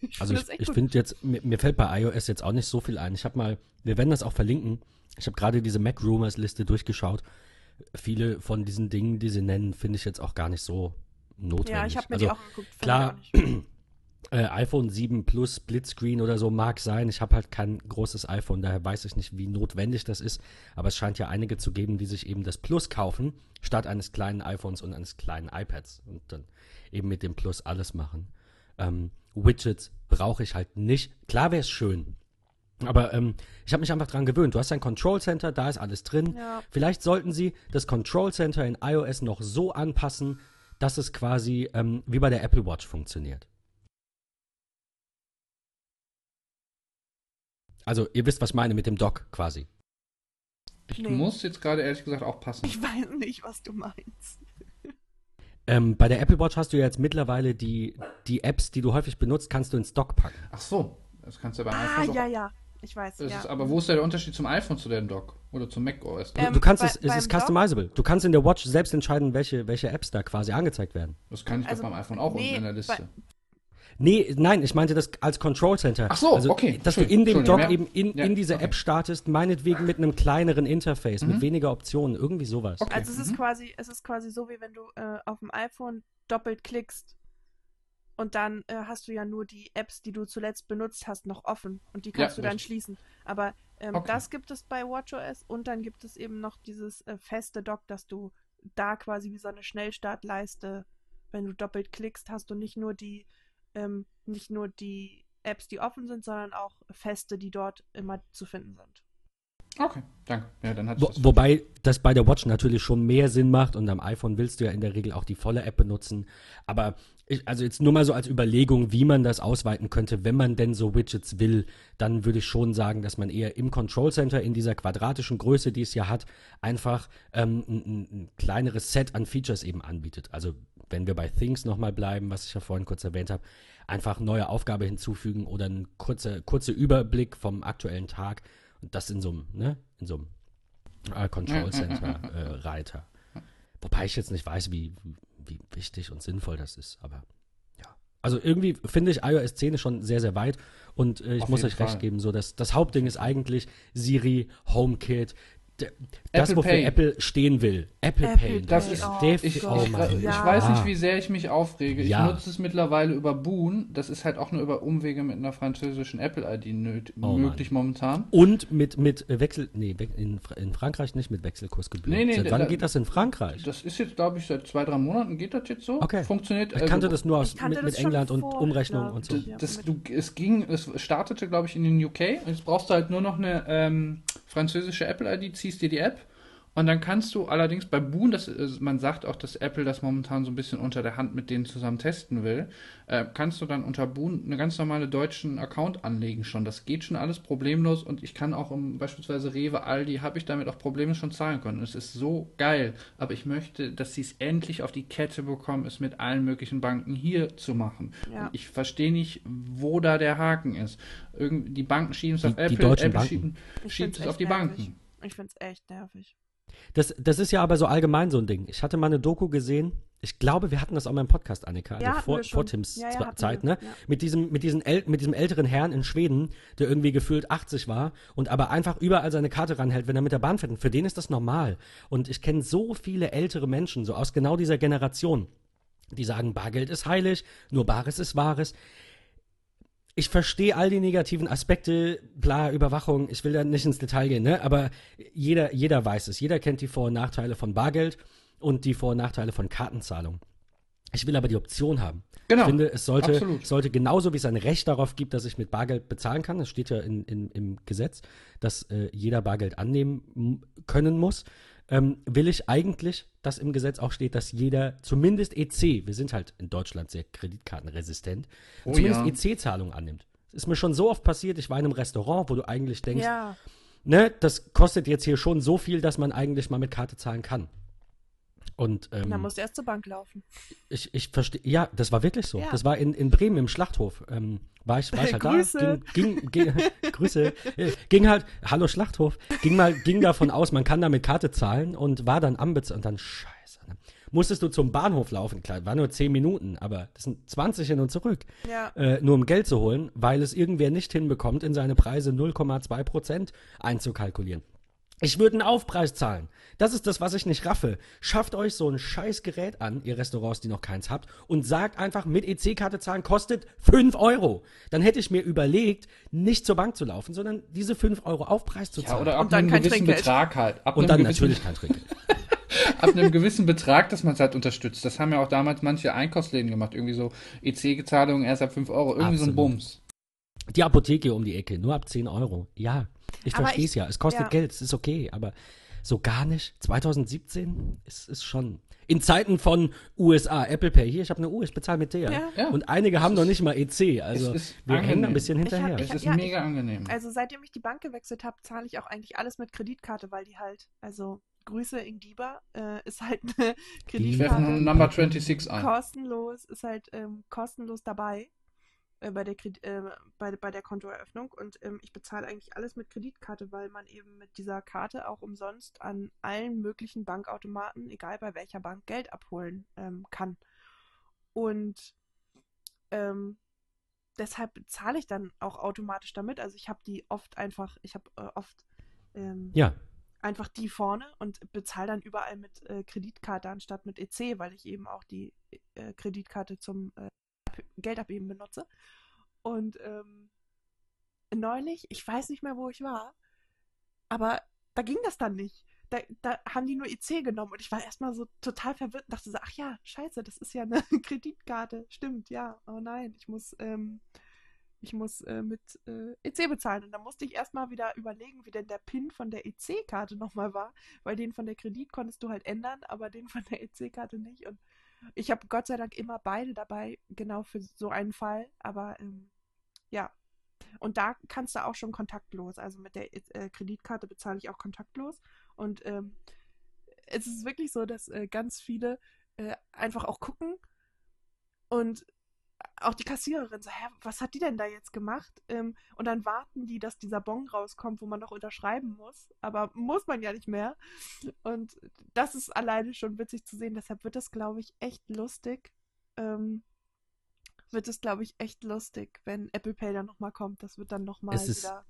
Ich, also ich, ich finde jetzt, mir, mir, fällt bei iOS jetzt auch nicht so viel ein. Ich habe mal, wir werden das auch verlinken. Ich habe gerade diese Mac Rumors Liste durchgeschaut. Viele von diesen Dingen, die sie nennen, finde ich jetzt auch gar nicht so notwendig. Ja, ich habe mir also, die auch geguckt. Klar, äh, iPhone 7 Plus Splitscreen oder so mag sein. Ich habe halt kein großes iPhone, daher weiß ich nicht, wie notwendig das ist. Aber es scheint ja einige zu geben, die sich eben das Plus kaufen, statt eines kleinen iPhones und eines kleinen iPads. Und dann eben mit dem Plus alles machen. Ähm, Widgets brauche ich halt nicht. Klar wäre es schön, aber ähm, ich habe mich einfach dran gewöhnt. Du hast ein Control Center, da ist alles drin. Ja. Vielleicht sollten sie das Control Center in iOS noch so anpassen, dass es quasi ähm, wie bei der Apple Watch funktioniert. Also, ihr wisst, was ich meine mit dem Dock quasi. Ich nee. muss jetzt gerade ehrlich gesagt auch passen. Ich weiß nicht, was du meinst. Ähm, bei der Apple Watch hast du ja jetzt mittlerweile die, die Apps, die du häufig benutzt, kannst du ins Dock packen. Ach so, das kannst du ah, iPhone. Ah, ja, ja. Ich weiß, ja. Ist, aber wo ist der Unterschied zum iPhone zu dem Dock? Oder zum Mac OS? Ähm, du kannst bei, es, es ist customizable. Dock? Du kannst in der Watch selbst entscheiden, welche, welche Apps da quasi angezeigt werden. Das kann ich also, beim iPhone auch nee, in der Liste. Nee, nein, ich meinte das als Control Center. Ach so, also, okay. Dass du in dem Dock eben in, ja, in diese okay. App startest, meinetwegen mit einem kleineren Interface, mhm. mit weniger Optionen, irgendwie sowas. Okay. Also es ist mhm. quasi, es ist quasi so, wie wenn du äh, auf dem iPhone doppelt klickst und dann äh, hast du ja nur die Apps, die du zuletzt benutzt hast, noch offen und die kannst ja, du dann schließen. Aber ähm, okay. das gibt es bei WatchOS und dann gibt es eben noch dieses äh, feste Dock, dass du da quasi wie so eine Schnellstartleiste, wenn du doppelt klickst, hast du nicht nur die ähm, nicht nur die Apps, die offen sind, sondern auch feste, die dort immer zu finden sind. Okay, danke. Ja, dann Wo, das wobei das bei der Watch natürlich schon mehr Sinn macht und am iPhone willst du ja in der Regel auch die volle App benutzen. Aber ich, also jetzt nur mal so als Überlegung, wie man das ausweiten könnte, wenn man denn so Widgets will, dann würde ich schon sagen, dass man eher im Control Center in dieser quadratischen Größe, die es ja hat, einfach ähm, ein, ein kleineres Set an Features eben anbietet. Also wenn wir bei Things nochmal bleiben, was ich ja vorhin kurz erwähnt habe, einfach neue Aufgabe hinzufügen oder ein kurzer, kurzer Überblick vom aktuellen Tag Und das in so einem, ne, in so einem äh, Control Center äh, Reiter. Wobei ich jetzt nicht weiß, wie, wie wichtig und sinnvoll das ist, aber ja. Also irgendwie finde ich iOS 10 ist schon sehr, sehr weit und äh, ich Auf muss euch recht Fall. geben, so dass das Hauptding ist eigentlich Siri, HomeKit, das, Apple wofür Pay. Apple stehen will. Apple, Apple Pay. Das Pay, ist, oh def- ich, oh ich, ich Ja. weiß nicht, wie sehr ich mich aufrege. Ja. Ich nutze es mittlerweile über Boon. Das ist halt auch nur über Umwege mit einer französischen Apple-ID Oh möglich momentan. Und mit, mit äh, Wechsel, nee, in, in Frankreich nicht mit Wechselkursgebühren. Nee, nee, Seit wann da- geht das in Frankreich? Das ist jetzt, glaube ich, seit zwei, drei Monaten geht das jetzt so. Okay. Funktioniert. ich kannte also, das nur aus, mit, mit das England und vor, Umrechnung glaub und so. Das, du, es ging, es startete, glaube ich, in den UK. Jetzt brauchst du halt nur noch eine ähm, französische Apple-ID, ziehst dir die App und dann kannst du allerdings bei Boon, das, äh, man sagt auch, dass Apple das momentan so ein bisschen unter der Hand mit denen zusammen testen will, äh, kannst du dann unter Boon eine ganz normale deutschen Account anlegen schon. Das geht schon alles problemlos und ich kann auch um beispielsweise Rewe, Aldi, habe ich damit auch problemlos schon zahlen können. Es ist so geil, aber ich möchte, dass sie es endlich auf die Kette bekommen, es mit allen möglichen Banken hier zu machen. Ja. Und ich verstehe nicht, wo da der Haken ist. Irgend, die Banken schieben es auf Die- die Apple, deutschen Apple Banken. schiebt find's es auf die nervig. Banken. Ich finde es echt nervig. Das, das ist ja aber so allgemein so ein Ding. Ich hatte mal eine Doku gesehen. Ich glaube, wir hatten das auch mal im Podcast, Annika, also Ja, vor, vor Tims Ja, ja, Zeit, wir, ne? Mit diesem, mit, diesem mit diesem älteren Herrn in Schweden, der irgendwie gefühlt 80 war und aber einfach überall seine Karte ranhält, wenn er mit der Bahn fährt. Und für den ist das normal. Und ich kenne so viele ältere Menschen, so aus genau dieser Generation, die sagen, Bargeld ist heilig, nur Bares ist Wahres. Ich verstehe all die negativen Aspekte, bla, Überwachung, ich will da nicht ins Detail gehen, ne? Aber jeder, jeder weiß es. Jeder kennt die Vor- und Nachteile von Bargeld und die Vor- und Nachteile von Kartenzahlung. Ich will aber die Option haben. Genau, Ich finde, es sollte, absolut. sollte genauso wie es ein Recht darauf gibt, dass ich mit Bargeld bezahlen kann, das steht ja in, in, im Gesetz, dass äh, jeder Bargeld annehmen können muss, ähm, will ich eigentlich, dass im Gesetz auch steht, dass jeder zumindest EC, wir sind halt in Deutschland sehr kreditkartenresistent, Oh zumindest ja. EC-Zahlungen annimmt. Das ist mir schon so oft passiert, ich war in einem Restaurant, wo du eigentlich denkst, Ja, ne, das kostet jetzt hier schon so viel, dass man eigentlich mal mit Karte zahlen kann. Und ähm, dann musst du erst zur Bank laufen. ich, ich verstehe, ja, das war wirklich so. Ja. Das war in, in Bremen im Schlachthof. Ähm, war ich, war ich halt Grüße. da. Ging, ging, ging, Grüße. Ging halt, hallo Schlachthof, ging mal, ging davon aus, man kann da mit Karte zahlen und war dann am Bez und dann scheiße. Ne? Musstest du zum Bahnhof laufen, klar, war nur 10 Minuten, aber das sind 20 hin und zurück. Ja. Äh, nur um Geld zu holen, weil es irgendwer nicht hinbekommt, in seine Preise 0,2 Prozent einzukalkulieren. Ich würde einen Aufpreis zahlen. Das ist das, was ich nicht raffe. Schafft euch so ein scheiß Gerät an, ihr Restaurants, die noch keins habt, und sagt einfach, mit EC-Karte zahlen kostet 5 Euro. Dann hätte ich mir überlegt, nicht zur Bank zu laufen, sondern diese 5 Euro Aufpreis zu Ja, zahlen. oder ab Und dann einem kein gewissen Trinkgeld. Betrag halt. Ab und dann natürlich kein Trinkgeld. Ab einem gewissen Betrag, dass man es halt unterstützt. Das haben ja auch damals manche Einkaufsläden gemacht. Irgendwie so EC-Zahlungen erst ab 5 Euro. Irgendwie so ein Absolut. Bums. Die Apotheke um die Ecke, nur ab 10 Euro. Ja, ich verstehe es ich- ja. Es kostet ja. Geld, es ist okay, aber so gar nicht. 2017 ist es schon. In Zeiten von USA, Apple Pay, hier, ich habe eine Uhr, ich bezahle mit der. Ja. Ja. Und einige haben noch nicht mal EC, also ist wir hängen angenehm. ein bisschen hinterher. Ich Es hab- ist ja, mega angenehm. Also seitdem ich die Bank gewechselt habe, zahle ich auch eigentlich alles mit Kreditkarte, weil die halt, also Grüße in Diba, äh, ist halt eine ich werfe Kreditkarte. nur Number 26 ein. kostenlos, ist halt ähm, kostenlos dabei äh, bei, der Kredit, äh, bei, bei der Kontoeröffnung und ähm, ich bezahle eigentlich alles mit Kreditkarte, weil man eben mit dieser Karte auch umsonst an allen möglichen Bankautomaten, egal bei welcher Bank, Geld abholen ähm, kann. Und ähm, deshalb bezahle ich dann auch automatisch damit. Also ich habe die oft einfach, ich habe äh, oft ähm, Ja, einfach die vorne und bezahle dann überall mit äh, Kreditkarte anstatt mit EC, weil ich eben auch die äh, Kreditkarte zum äh, Ab- Geldabheben benutze. Und ähm, neulich, ich weiß nicht mehr, wo ich war, aber da ging das dann nicht. Da, da haben die nur EC genommen und ich war erstmal so total verwirrt und dachte so, ach ja, scheiße, das ist ja eine Kreditkarte. Stimmt, ja. Oh nein, ich muss, ähm, ich muss äh, mit äh, EC bezahlen. Und dann musste ich erstmal wieder überlegen, wie denn der PIN von der EC-Karte nochmal war, weil den von der Kredit konntest du halt ändern, aber den von der EC-Karte nicht. Und ich habe Gott sei Dank immer beide dabei, genau für so einen Fall. Aber ähm, ja. Und da kannst du auch schon kontaktlos. Also mit der äh, Kreditkarte bezahle ich auch kontaktlos. Und ähm, es ist wirklich so, dass äh, ganz viele äh, einfach auch gucken und auch die Kassiererin so, hä, was hat die denn da jetzt gemacht? Ähm, und dann warten die, dass dieser Bon rauskommt, wo man noch unterschreiben muss. Aber muss man ja nicht mehr. Und das ist alleine schon witzig zu sehen. Deshalb wird das, glaube ich, echt lustig. Ähm, wird es, glaube ich, echt lustig, wenn Apple Pay dann nochmal kommt. Das wird dann nochmal wieder.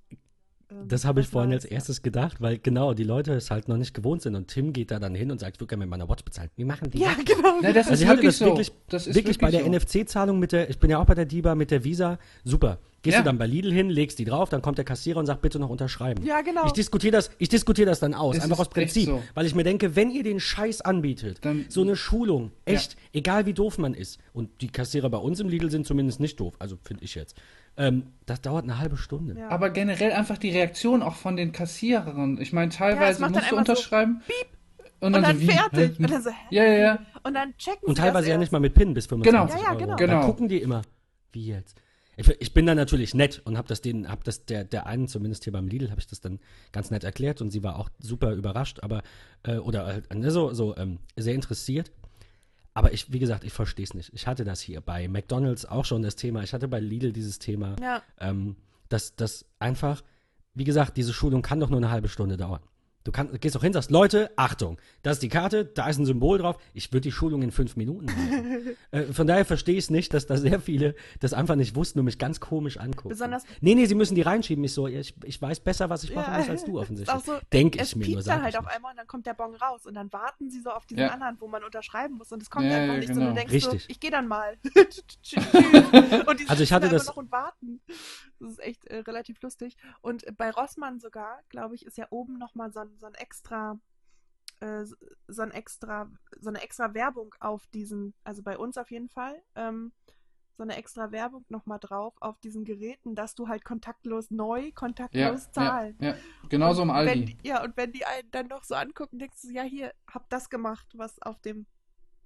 Ähm, das habe ich vorhin als erstes gedacht, weil genau die Leute es halt noch nicht gewohnt sind und Tim geht da dann hin und sagt, ich würde gerne mit meiner Watch bezahlen. Wie machen die Ja, das? genau. Na, das also ist wirklich so. Wirklich, das ist wirklich, bei der so. NFC-Zahlung mit der, ich bin ja auch bei der DIBA mit der Visa, super. Gehst Ja. du dann bei Lidl hin, legst die drauf, dann kommt der Kassierer und sagt, bitte noch unterschreiben. Ja, genau. Ich diskutiere das, ich diskutiere das dann aus, Es einfach aus Prinzip, so. weil ich mir denke, wenn ihr den Scheiß anbietet, Dann- so eine Schulung, echt, egal wie doof man ist, und die Kassierer bei uns im Lidl sind zumindest nicht doof, also finde ich jetzt, ähm, das dauert eine halbe Stunde. Ja. Aber generell einfach die Reaktion auch von den Kassiererinnen. Ich meine, Ja, teilweise dann musst du einmal so unterschreiben. und, und dann so, wie? fertig. Hä? Und dann so, hä? Ja, ja, ja. Und dann checken Und sie teilweise das ja erst. nicht mal mit PIN bis 25 Ja, ja, Euro. genau. Da Genau. gucken die immer, wie jetzt. Ich, ich bin dann natürlich nett und habe das denen, habe das der, der einen, zumindest hier beim Lidl, habe ich das dann ganz nett erklärt und sie war auch super überrascht, aber, äh, oder halt, ne, so, so ähm, sehr interessiert. Aber ich, wie gesagt, ich verstehe es nicht. Ich hatte das hier bei McDonalds auch schon das Thema. Ich hatte bei Lidl dieses Thema, Ja. ähm, dass das einfach, wie gesagt, diese Schulung kann doch nur eine halbe Stunde dauern. Du kann, gehst doch hin, sagst, Leute, Achtung, das ist die Karte, da ist ein Symbol drauf. Ich würde die Schulung in fünf Minuten machen. äh, von daher verstehe ich es nicht, dass da sehr viele das einfach nicht wussten und mich ganz komisch angucken. Besonders- nee, nee, sie müssen die reinschieben. Ich so, ich, ich weiß besser, was ich machen Ja. muss als du offensichtlich. auch so, Denke es ich mir nur, dann sag halt auf einmal und dann kommt der Bon raus und dann warten sie so auf diesen Ja. anderen, wo man unterschreiben muss und es kommt Ja, einfach ja, nicht so. genau. Du denkst Richtig. so, ich gehe dann mal. Und die Also ich hatte da das- noch und warten. Das ist echt äh, relativ lustig. Und bei Rossmann sogar, glaube ich, ist ja oben nochmal so so ein extra äh, so ein extra, so eine extra Werbung auf diesen, also bei uns auf jeden Fall, ähm, so eine extra Werbung nochmal drauf auf diesen Geräten, dass du halt kontaktlos neu, Ja, kontaktlos ja, zahlen. ja. Genauso im Aldi. Wenn, ja, und wenn die einen dann noch so angucken, denkst du, ja, hier, hab das gemacht, was auf dem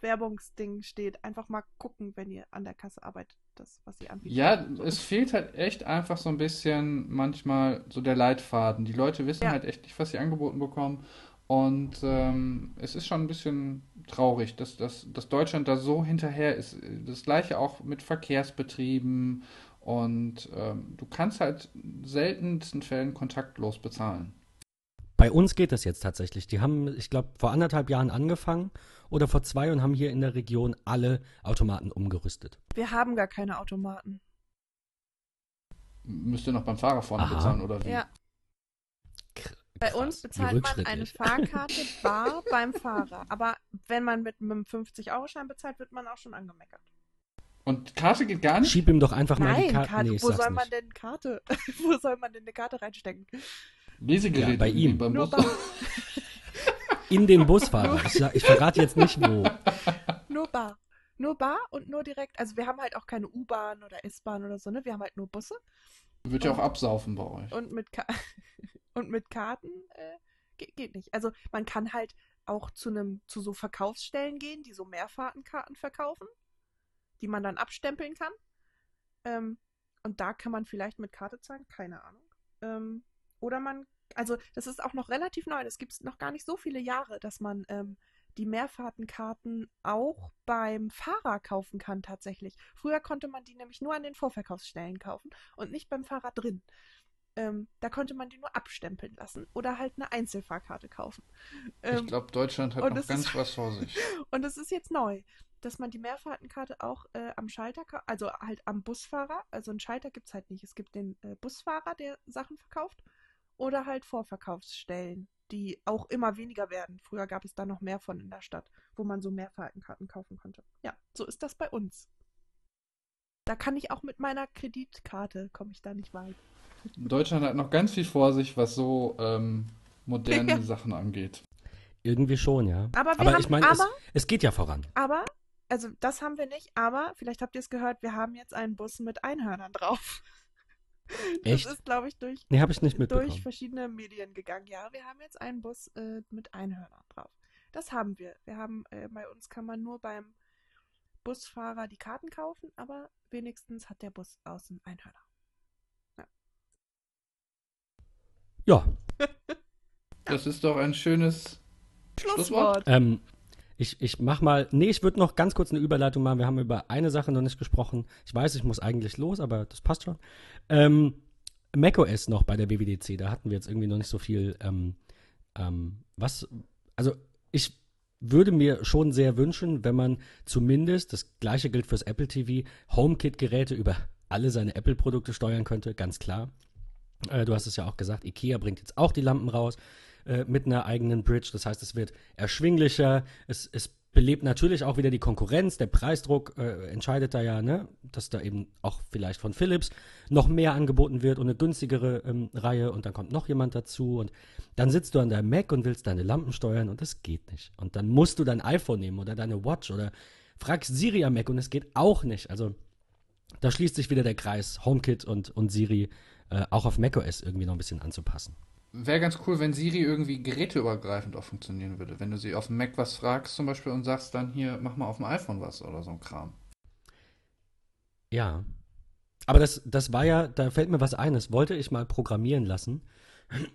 Werbungsding steht. Einfach mal gucken, wenn ihr an der Kasse arbeitet, das, was sie anbieten. Ja, es fehlt halt echt einfach so ein bisschen manchmal so der Leitfaden. Die Leute wissen Ja. halt echt nicht, was sie angeboten bekommen. Und ähm, es ist schon ein bisschen traurig, dass, dass, dass Deutschland da so hinterher ist. Das gleiche auch mit Verkehrsbetrieben. Und ähm, du kannst halt seltensten Fällen kontaktlos bezahlen. Bei uns geht das jetzt tatsächlich. Die haben, ich glaube, vor anderthalb Jahren angefangen oder vor zwei und haben hier in der Region alle Automaten umgerüstet. Wir haben gar keine Automaten. Müsst ihr noch beim Fahrer vorne Aha. bezahlen oder wie? Ja, Kr- bei krass, uns bezahlt man eine. Fahrkarte bar beim Fahrer. Aber wenn man mit einem 50-Euro-Schein bezahlt, wird man auch schon angemeckert. Und Karte geht gar nicht? Schieb ihm doch einfach mal die Nein, Karte. Karte, Nee, ich wo sag's soll man nicht. denn Karte? wo soll man denn eine Karte reinstecken? Lesegeräte Ja, bei ihm. beim Bus. In den Busfahrer. Ich, sag- ich verrate jetzt nicht wo. Nur bar. Nur bar und nur direkt. Also wir haben halt auch keine U-Bahn oder S-Bahn oder so, ne? Wir haben halt nur Busse. Wird ja auch absaufen bei euch. Und mit, Ka und mit Karten äh, geht, geht nicht. Also man kann halt auch zu einem, zu so Verkaufsstellen gehen, die so Mehrfahrtenkarten verkaufen, die man dann abstempeln kann. Ähm, und da kann man vielleicht mit Karte zahlen, keine Ahnung. Ähm, oder man, also das ist auch noch relativ neu, das gibt es noch gar nicht so viele Jahre, dass man ähm, die Mehrfahrtenkarten auch beim Fahrer kaufen kann tatsächlich. Früher konnte man die nämlich nur an den Vorverkaufsstellen kaufen und nicht beim Fahrer drin. Ähm, da konnte man die nur abstempeln lassen oder halt eine Einzelfahrkarte kaufen. Ich Ähm, glaube, Deutschland hat noch ganz ist- was vor sich. und es ist jetzt neu, dass man die Mehrfahrtenkarte auch äh, am Schalter, also halt am Busfahrer, also einen Schalter gibt es halt nicht. Es gibt den äh, Busfahrer, der Sachen verkauft, oder halt Vorverkaufsstellen, die auch immer weniger werden. Früher gab es da noch mehr von in der Stadt, wo man so Mehrfahrtenkarten kaufen konnte. Ja, so ist das bei uns. Da kann ich auch mit meiner Kreditkarte, komme ich da nicht weit. Deutschland hat noch ganz viel vor sich, was so ähm, moderne Ja. Sachen angeht. Irgendwie schon, ja. Aber wir aber haben, ich meine, es, aber, es geht ja voran. aber, also das haben wir nicht, aber vielleicht habt ihr es gehört, wir haben jetzt einen Bus mit Einhörnern drauf. Das Echt? ist, glaube ich, durch, Nee, ich nicht durch verschiedene Medien gegangen. Ja, wir haben jetzt einen Bus äh, mit Einhörnern drauf. Das haben wir. Wir haben, äh, bei uns kann man nur beim Busfahrer die Karten kaufen, aber wenigstens hat der Bus außen Einhörner. Ja, Das ist doch ein schönes Schlusswort. Schlusswort. ähm, Ich, ich mach mal, nee, ich würde noch ganz kurz eine Überleitung machen. Wir haben über eine Sache noch nicht gesprochen. Ich weiß, ich muss eigentlich los, aber das passt schon. Ähm, macOS noch bei der WWDC, da hatten wir jetzt irgendwie noch nicht so viel, ähm, ähm, was, also ich würde mir schon sehr wünschen, wenn man zumindest, das gleiche gilt fürs Apple TV, HomeKit-Geräte über alle seine Apple-Produkte steuern könnte, ganz klar. Äh, du hast es ja auch gesagt, IKEA bringt jetzt auch die Lampen raus äh, mit einer eigenen Bridge. Das heißt, es wird erschwinglicher. Es, es belebt natürlich auch wieder die Konkurrenz. Der Preisdruck äh, entscheidet da ja, ne, dass da eben auch vielleicht von Philips noch mehr angeboten wird und eine günstigere ähm, Reihe und dann kommt noch jemand dazu und dann sitzt du an deinem Mac und willst deine Lampen steuern und das geht nicht. Und dann musst du dein iPhone nehmen oder deine Watch oder fragst Siri am Mac und es geht auch nicht. Also da schließt sich wieder der Kreis, HomeKit und, und Siri äh, auch auf macOS irgendwie noch ein bisschen anzupassen. Wäre ganz cool, wenn Siri irgendwie geräteübergreifend auch funktionieren würde. Wenn du sie auf dem Mac was fragst zum Beispiel und sagst dann hier, mach mal auf dem iPhone was oder so ein Kram. Ja. Aber das, das war ja, da fällt mir was ein, das wollte ich mal programmieren lassen.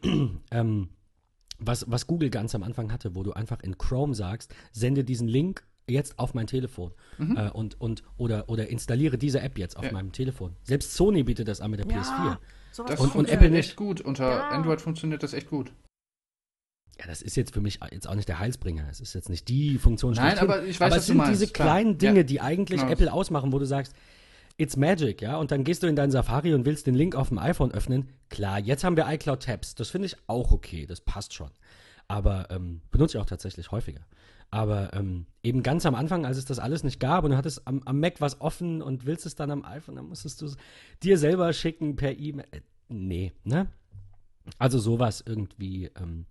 ähm, was, was Google ganz am Anfang hatte, wo du einfach in Chrome sagst, sende diesen Link jetzt auf mein Telefon mhm. äh, und, und oder, oder installiere diese App jetzt auf ja. meinem Telefon. Selbst Sony bietet das an mit der ja. PS4. Das und, und Apple nicht. echt gut. Unter ja. Android funktioniert das echt gut. Ja, das ist jetzt für mich jetzt auch nicht der Heilsbringer. Es ist jetzt nicht die Funktion. Nein, aber ich weiß, aber es sind diese kleinen Dinge, ja. die eigentlich genau. Apple ausmachen, wo du sagst, it's magic, ja, und dann gehst du in deinen Safari und willst den Link auf dem iPhone öffnen. Klar, jetzt haben wir iCloud Tabs. Das finde ich auch okay. Das passt schon. Aber ähm, benutze ich auch tatsächlich häufiger. Aber ähm, eben ganz am Anfang, als es das alles nicht gab und du hattest am, am Mac was offen und willst es dann am iPhone, dann musstest du es dir selber schicken per E-Mail. Äh, nee, ne? Also sowas irgendwie ähm,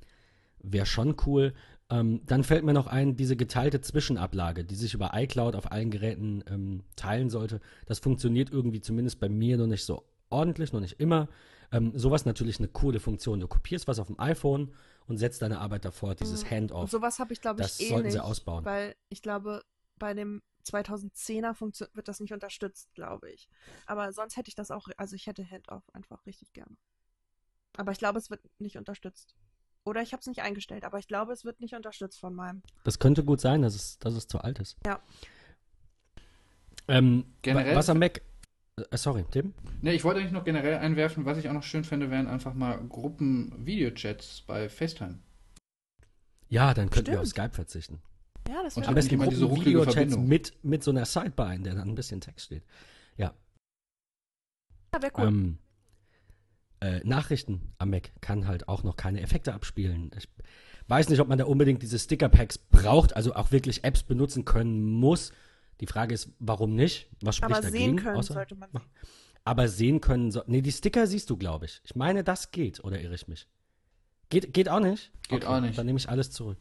wäre schon cool. Ähm, dann fällt mir noch ein, diese geteilte Zwischenablage, die sich über iCloud auf allen Geräten ähm, teilen sollte. Das funktioniert irgendwie zumindest bei mir noch nicht so ordentlich, noch nicht immer. Ähm, sowas natürlich eine coole Funktion. Du kopierst was auf dem iPhone und setzt deine Arbeit davor, dieses mhm. Handoff. Und sowas habe ich, glaube ich, das eh sollten nicht, sie ausbauen. Weil ich glaube, bei dem 2010er wird das nicht unterstützt, glaube ich. Aber sonst hätte ich das auch, also ich hätte Handoff einfach richtig gerne. Aber ich glaube, es wird nicht unterstützt. Oder ich habe es nicht eingestellt, aber ich glaube, es wird nicht unterstützt von meinem. Das könnte gut sein, dass es, dass es zu alt ist. Ja. Ähm, Generell, was am Mac sorry, Tim? Ne, ich wollte eigentlich noch generell einwerfen, was ich auch noch schön fände, wären einfach mal Gruppen-Videochats bei FaceTime. Ja, dann könnten wir auf Skype verzichten. Ja, das wäre Am besten immer diese Videochats mit, mit so einer Sidebar, in der dann ein bisschen Text steht. Ja. Ja, wäre cool. Ähm, äh, Nachrichten am Mac kann halt auch noch keine Effekte abspielen. Ich weiß nicht, ob man da unbedingt diese Sticker-Packs braucht, also auch wirklich Apps benutzen können muss die Frage ist, warum nicht? Was spricht Aber dagegen? sehen können außer, sollte man. Aber sehen können, so, nee, die Sticker siehst du, glaube ich. Ich meine, das geht, oder irre ich mich? Geht, geht auch nicht? Geht okay, auch nicht. Dann nehme ich alles zurück.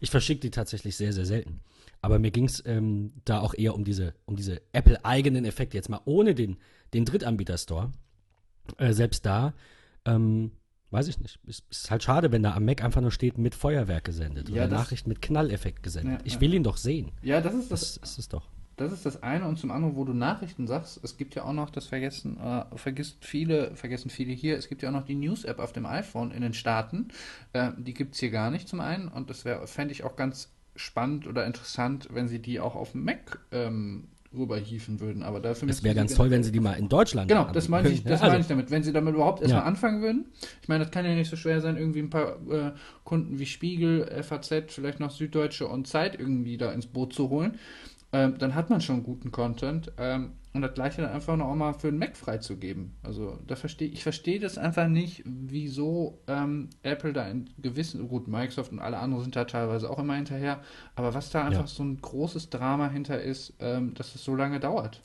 Ich verschicke die tatsächlich sehr, sehr selten. Aber mir ging es ähm, da auch eher um diese, um diese Apple-eigenen Effekte, jetzt mal ohne den, den Drittanbieter-Store. Äh, selbst da, ähm, weiß ich nicht. Ist, ist halt schade, wenn da am Mac einfach nur steht, mit Feuerwerk gesendet ja, oder Nachricht mit Knalleffekt gesendet. Ja, ich will ihn doch sehen. Ja, das ist das. Das ist es doch. Das ist das eine und zum anderen, wo du Nachrichten sagst, es gibt ja auch noch, das vergessen, äh, vergisst viele, vergessen viele hier, es gibt ja auch noch die News-App auf dem iPhone in den Staaten. Äh, die gibt es hier gar nicht zum einen und das fände ich auch ganz spannend oder interessant, wenn sie die auch auf dem Mac ähm, rüberhieven würden. Aber dafür Es wäre ganz toll, wenn sie die mal in Deutschland Genau, das meine ich, das ja, also. ich damit. Wenn sie damit überhaupt erstmal ja. anfangen würden. Ich meine, das kann ja nicht so schwer sein, irgendwie ein paar äh, Kunden wie Spiegel, FAZ, vielleicht noch Süddeutsche und Zeit irgendwie da ins Boot zu holen ähm, dann hat man schon guten Content. Ähm, und das gleiche dann einfach noch mal für den Mac freizugeben. Also da verstehe ich verstehe das einfach nicht, wieso ähm, Apple da in gewissen, gut, Microsoft und alle anderen sind da teilweise auch immer hinterher, aber was da einfach ja. so ein großes Drama hinter ist, ähm, dass es so lange dauert.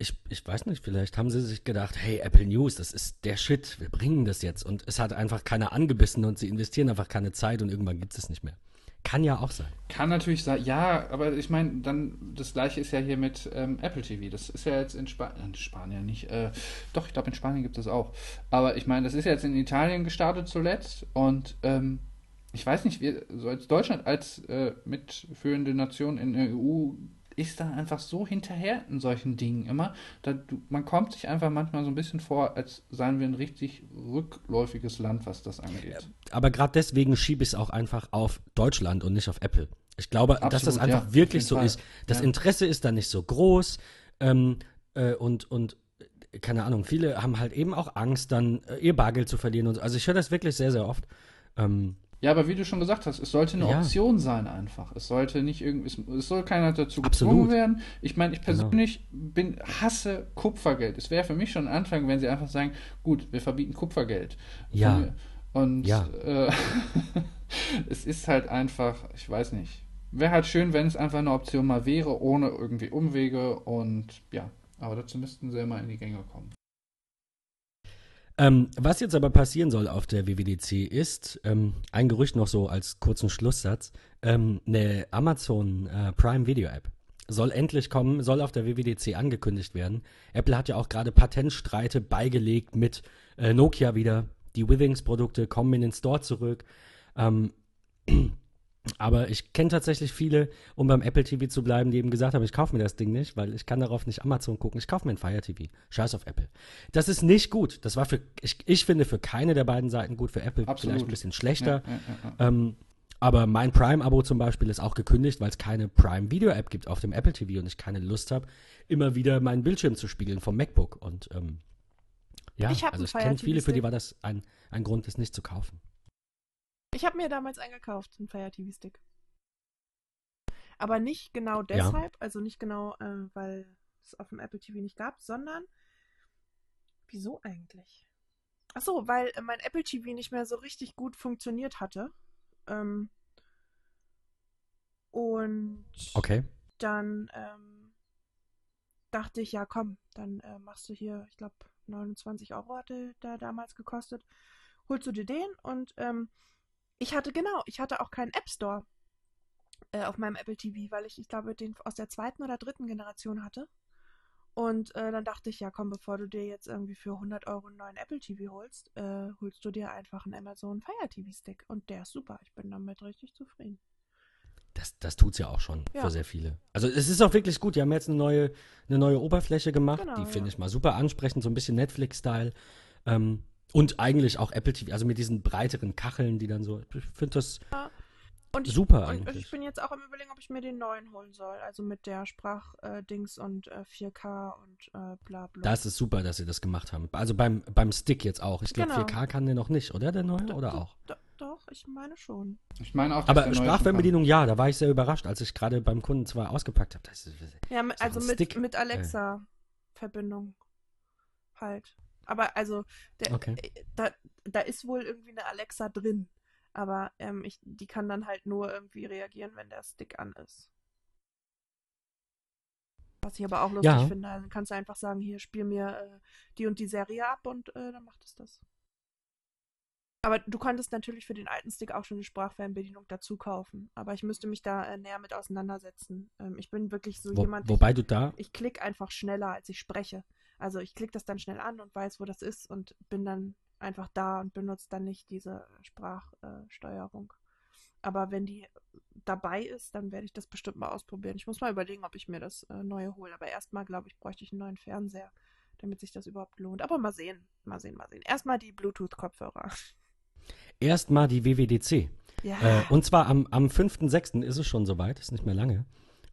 Ich, ich weiß nicht, vielleicht haben sie sich gedacht, hey, Apple News, das ist der Shit, wir bringen das jetzt. Und es hat einfach keiner angebissen und sie investieren einfach keine Zeit und irgendwann gibt es es nicht mehr. Kann ja auch sein. Kann natürlich sein, ja, aber ich meine, dann das gleiche ist ja hier mit ähm, Apple TV. Das ist ja jetzt in, Spa in Spanien nicht. Äh, doch, ich glaube, in Spanien gibt es auch. Aber ich meine, das ist ja jetzt in Italien gestartet zuletzt und ähm, ich weiß nicht, wir, so als Deutschland als äh, mitführende Nation in der EU ist da einfach so hinterher in solchen Dingen immer. Da, du, man kommt sich einfach manchmal so ein bisschen vor, als seien wir ein richtig rückläufiges Land, was das angeht. Aber gerade deswegen schiebe ich es auch einfach auf Deutschland und nicht auf Apple. Ich glaube, Absolut, dass das einfach ja, wirklich so jeden ist. Fall. Das Ja. Interesse ist da nicht so groß ähm, äh, und, und äh, keine Ahnung, viele haben halt eben auch Angst, dann äh, ihr Bargeld zu verlieren und so. Also ich höre das wirklich sehr, sehr oft. Ähm, Ja, aber wie du schon gesagt hast, es sollte eine Ja. Option sein einfach. Es sollte nicht irgendwie, es, es soll keiner dazu gezwungen werden. Ich meine, ich Genau. persönlich bin, hasse Kupfergeld. Es wäre für mich schon ein Anfang, wenn sie einfach sagen, gut, wir verbieten Kupfergeld. Ja. Und Ja. äh, es ist halt einfach, ich weiß nicht. Wäre halt schön, wenn es einfach eine Option mal wäre, ohne irgendwie Umwege und ja. Aber dazu müssten sie immer in die Gänge kommen. Ähm, was jetzt aber passieren soll auf der WWDC ist, ähm, ein Gerücht noch so als kurzen Schlusssatz, ähm, eine Amazon äh, Prime Video App soll endlich kommen, soll auf der WWDC angekündigt werden. Apple hat ja auch gerade Patentstreite beigelegt mit äh, Nokia wieder. Die Withings-Produkte kommen in den Store zurück. Aber ich kenne tatsächlich viele, um beim Apple TV zu bleiben, die eben gesagt haben, ich kaufe mir das Ding nicht, weil ich kann darauf nicht Amazon gucken. Ich kaufe mir ein Fire TV. Scheiß auf Apple. Das ist nicht gut. Das war für, ich, ich finde, für keine der beiden Seiten gut. Für Apple Absolut. vielleicht ein bisschen schlechter. Ja, ja, ja, ja. Ähm, aber mein Prime-Abo zum Beispiel ist auch gekündigt, weil es keine Prime-Video-App gibt auf dem Apple TV und ich keine Lust habe, immer wieder meinen Bildschirm zu spiegeln vom MacBook. Und ähm, ja, Ich also ich kenne viele, für die war das ein, ein Grund, es nicht zu kaufen. Ich habe mir damals eingekauft, einen Fire TV Stick. Aber nicht genau Ja. deshalb, also nicht genau, äh, weil es auf dem Apple TV nicht gab, sondern wieso eigentlich? Ach so, weil äh, mein Apple TV nicht mehr so richtig gut funktioniert hatte. Ähm, und Okay. dann ähm, dachte ich, ja komm, dann äh, machst du hier, ich glaube 29 Euro hatte der damals gekostet, holst du dir den und ähm, ich hatte genau, ich hatte auch keinen App Store äh, auf meinem Apple TV, weil ich, ich glaube, den aus der zweiten oder dritten Generation hatte. Und äh, dann dachte ich, ja komm, bevor du dir jetzt irgendwie für 100 Euro einen neuen Apple TV holst, äh, holst du dir einfach einen Amazon Fire TV Stick. Und der ist super, ich bin damit richtig zufrieden. Das, das tut's ja auch schon Ja. für sehr viele. Also es ist auch wirklich gut. Die haben jetzt eine neue, eine neue Oberfläche gemacht. Genau, die finde ja. ich mal super ansprechend, so ein bisschen Netflix-Style. Ähm, und eigentlich auch Apple TV, also mit diesen breiteren Kacheln, die dann so. Ich finde das Und ich, super und eigentlich. ich bin jetzt auch am überlegen, ob ich mir den neuen holen soll. Also mit der Sprachdings und äh, 4K und äh, bla bla. Das ist super, dass sie das gemacht haben. Also beim, beim Stick jetzt auch. Ich glaube, Genau. 4K kann der noch nicht, oder? Der neue? Do- Oder do- auch? do- Doch, ich meine schon. Ich meine auch, Aber Sprachfernbedienung, ja, da war ich sehr überrascht, als ich gerade beim Kunden zwar ausgepackt habe. Ja, also mit, Stick, mit äh. Alexa-Verbindung halt. Aber also, der, Okay. äh, da, da ist wohl irgendwie eine Alexa drin. Aber ähm, ich, die kann dann halt nur irgendwie reagieren, wenn der Stick an ist. Was ich aber auch lustig Ja. finde. Also kannst du einfach sagen, hier, spiel mir äh, die und die Serie ab und äh, dann macht es das. Aber du konntest natürlich für den alten Stick auch schon eine Sprachfernbedienung dazu kaufen. Aber ich müsste mich da äh, näher mit auseinandersetzen. Ähm, ich bin wirklich so Wo, jemand, ich- wobei du da, ich klicke einfach schneller, als ich spreche. Also ich klicke das dann schnell an und weiß, wo das ist und bin dann einfach da und benutze dann nicht diese Sprachsteuerung. Aber wenn die dabei ist, dann werde ich das bestimmt mal ausprobieren. Ich muss mal überlegen, ob ich mir das äh, neue hole. Aber erstmal, glaube ich, bräuchte ich einen neuen Fernseher, damit sich das überhaupt lohnt. Aber mal sehen, mal sehen, mal sehen. Erstmal die Bluetooth-Kopfhörer. erstmal die WWDC. Ja. Äh, und zwar am, am 5.6. ist es schon soweit, ist nicht mehr lange.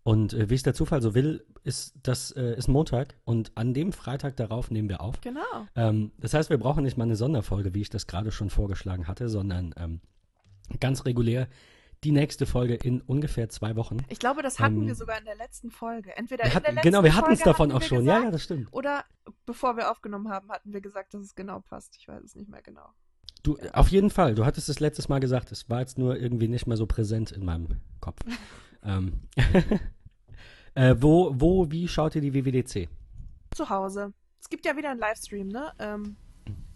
Und äh, wie es der Zufall so will, ist das äh, ist Montag und an dem Freitag darauf nehmen wir auf. genau. Ähm, das heißt, wir brauchen nicht mal eine Sonderfolge, wie ich das gerade schon vorgeschlagen hatte, sondern ähm, ganz regulär die nächste Folge in ungefähr zwei Wochen. Ich glaube, das hatten Ähm, wir sogar in der letzten Folge. Entweder in der letzten genau, wir hatten es davon hatten auch schon. Gesagt, ja, ja, das stimmt. Oder bevor wir aufgenommen haben, hatten wir gesagt, dass es genau passt. Ich weiß es nicht mehr genau. Du, auf jeden Fall. Du hattest es letztes Mal gesagt. Es war jetzt nur irgendwie nicht mehr so präsent in meinem Kopf. ähm, äh, wo, wo, wie schaut ihr die WWDC? Zu Hause. Es gibt ja wieder einen Livestream, ne? Ähm,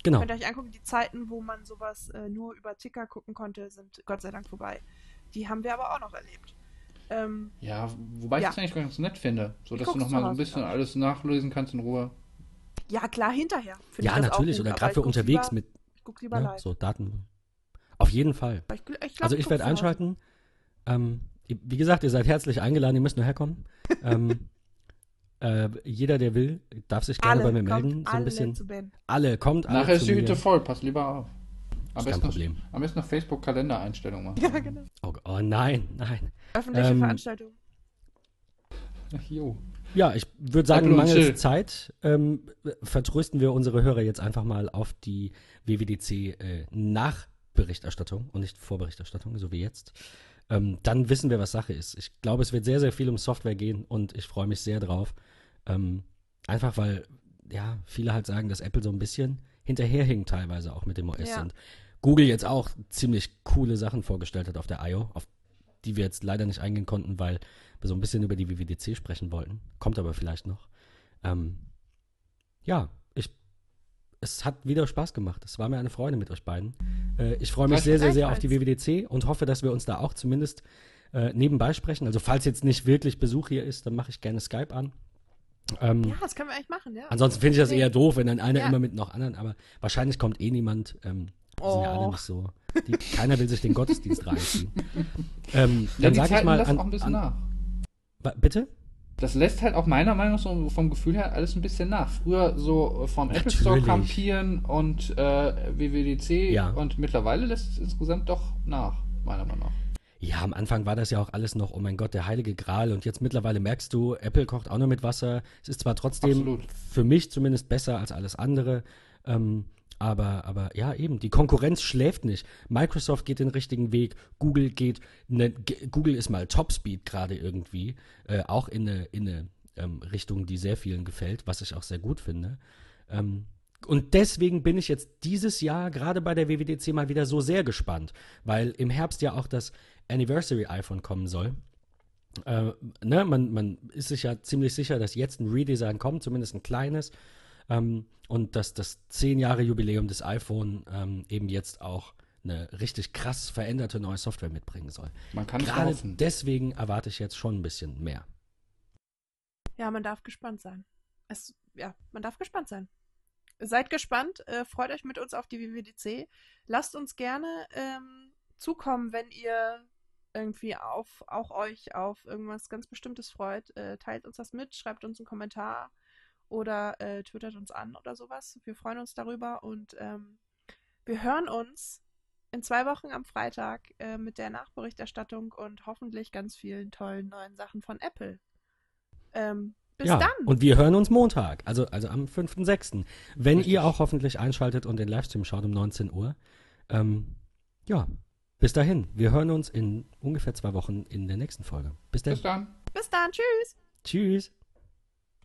Genau. Könnt ihr euch angucken, die Zeiten, wo man sowas äh, nur über Ticker gucken konnte, sind Gott sei Dank vorbei. Die haben wir aber auch noch erlebt. Ähm, Ja, wobei Ja. ich das eigentlich ganz nett finde, so Ich dass du nochmal so ein bisschen alles nachlesen kannst in Ruhe. ja, klar, hinterher. find Ja, natürlich. gut, Oder gerade für unterwegs lieber, mit Ich guck lieber ne, live. so Daten. Auf jeden Fall. Ich, ich glaub, Also ich werde einschalten. Ähm, wie gesagt, ihr seid herzlich eingeladen, ihr müsst nur herkommen. ähm, äh, jeder, der will, darf sich gerne Alle, bei mir kommt melden. So alle ein bisschen. zu Ben. Alle, kommt alle Nachher ist die. Hütte voll, pass lieber auf. Am Ist kein besten, noch, Problem. am besten noch Facebook-Kalendereinstellung machen. Ja, genau. Oh, oh nein, nein. Öffentliche Ähm, Veranstaltung. Ach, jo. Ja, ich würde sagen, mangels Chill. Zeit ähm, vertrösten wir unsere Hörer jetzt einfach mal auf die WWDC äh, Nachberichterstattung und nicht Vorberichterstattung, so wie jetzt. Ähm, dann wissen wir, was Sache ist. Ich glaube, es wird sehr, sehr viel um Software gehen und ich freue mich sehr drauf. Ähm, einfach weil, ja, viele halt sagen, dass Apple so ein bisschen hinterherhinkt teilweise auch mit dem OS Ja. und Google jetzt auch ziemlich coole Sachen vorgestellt hat auf der I.O., auf die wir jetzt leider nicht eingehen konnten, weil wir so ein bisschen über die WWDC sprechen wollten. Kommt aber vielleicht noch. Ähm, ja, es hat wieder Spaß gemacht. Es war mir eine Freude mit euch beiden. Äh, ich freue mich sehr, sehr, sehr auf die WWDC und hoffe, dass wir uns da auch zumindest äh, nebenbei sprechen. Also falls jetzt nicht wirklich Besuch hier ist, dann mache ich gerne Skype an. Ähm, Ja, das können wir eigentlich machen, ja. Ansonsten finde ich das eher doof, wenn dann einer Ja. immer mit noch anderen, aber wahrscheinlich kommt eh niemand. Ähm, die sind ja alle Oh. nicht so. Die, keiner will sich den Gottesdienst reinziehen. Ähm, Ja, dann sage ich mal an, auch ein bisschen an, nach. Bitte? Das lässt halt auch meiner Meinung nach so vom Gefühl her alles ein bisschen nach. Früher so vom Apple Store Natürlich. kampieren und äh, WWDC Ja. und mittlerweile lässt es insgesamt doch nach, meiner Meinung nach. Ja, am Anfang war das ja auch alles noch, oh mein Gott, der heilige Gral. Und jetzt mittlerweile merkst du, Apple kocht auch noch mit Wasser. Es ist zwar trotzdem Absolut. für mich zumindest besser als alles andere. Ähm, aber, aber ja, eben, die Konkurrenz schläft nicht. Microsoft geht den richtigen Weg, Google geht, ne, Google ist mal Topspeed gerade irgendwie, äh, auch in eine, in eine ähm, Richtung, die sehr vielen gefällt, was ich auch sehr gut finde. Ähm, und deswegen bin ich jetzt dieses Jahr gerade bei der WWDC mal wieder so sehr gespannt, weil im Herbst ja auch das Anniversary iPhone kommen soll. Äh, ne, man, man ist sich ja ziemlich sicher, dass jetzt ein Redesign kommt, zumindest ein kleines. Ähm, und dass das 10 Jahre Jubiläum des iPhone ähm, eben jetzt auch eine richtig krass veränderte neue Software mitbringen soll. Man kann es Gerade deswegen erwarte ich jetzt schon ein bisschen mehr. Ja, man darf gespannt sein. Es, ja, man darf gespannt sein. Seid gespannt, äh, freut euch mit uns auf die WWDC. Lasst uns gerne ähm, zukommen, wenn ihr irgendwie auf auch euch auf irgendwas ganz Bestimmtes freut. Äh, teilt uns das mit, schreibt uns einen Kommentar oder äh, twittert uns an oder sowas. Wir freuen uns darüber und ähm, wir hören uns in zwei Wochen am Freitag äh, mit der Nachberichterstattung und hoffentlich ganz vielen tollen neuen Sachen von Apple. Ähm, bis ja, dann. und wir hören uns Montag, also, also am 5.6. Wenn Richtig. ihr auch hoffentlich einschaltet und den Livestream schaut um 19 Uhr. Ähm, ja, bis dahin. Wir hören uns in ungefähr zwei Wochen in der nächsten Folge. Bis dann. Bis dann. Bis dann. Tschüss. Tschüss.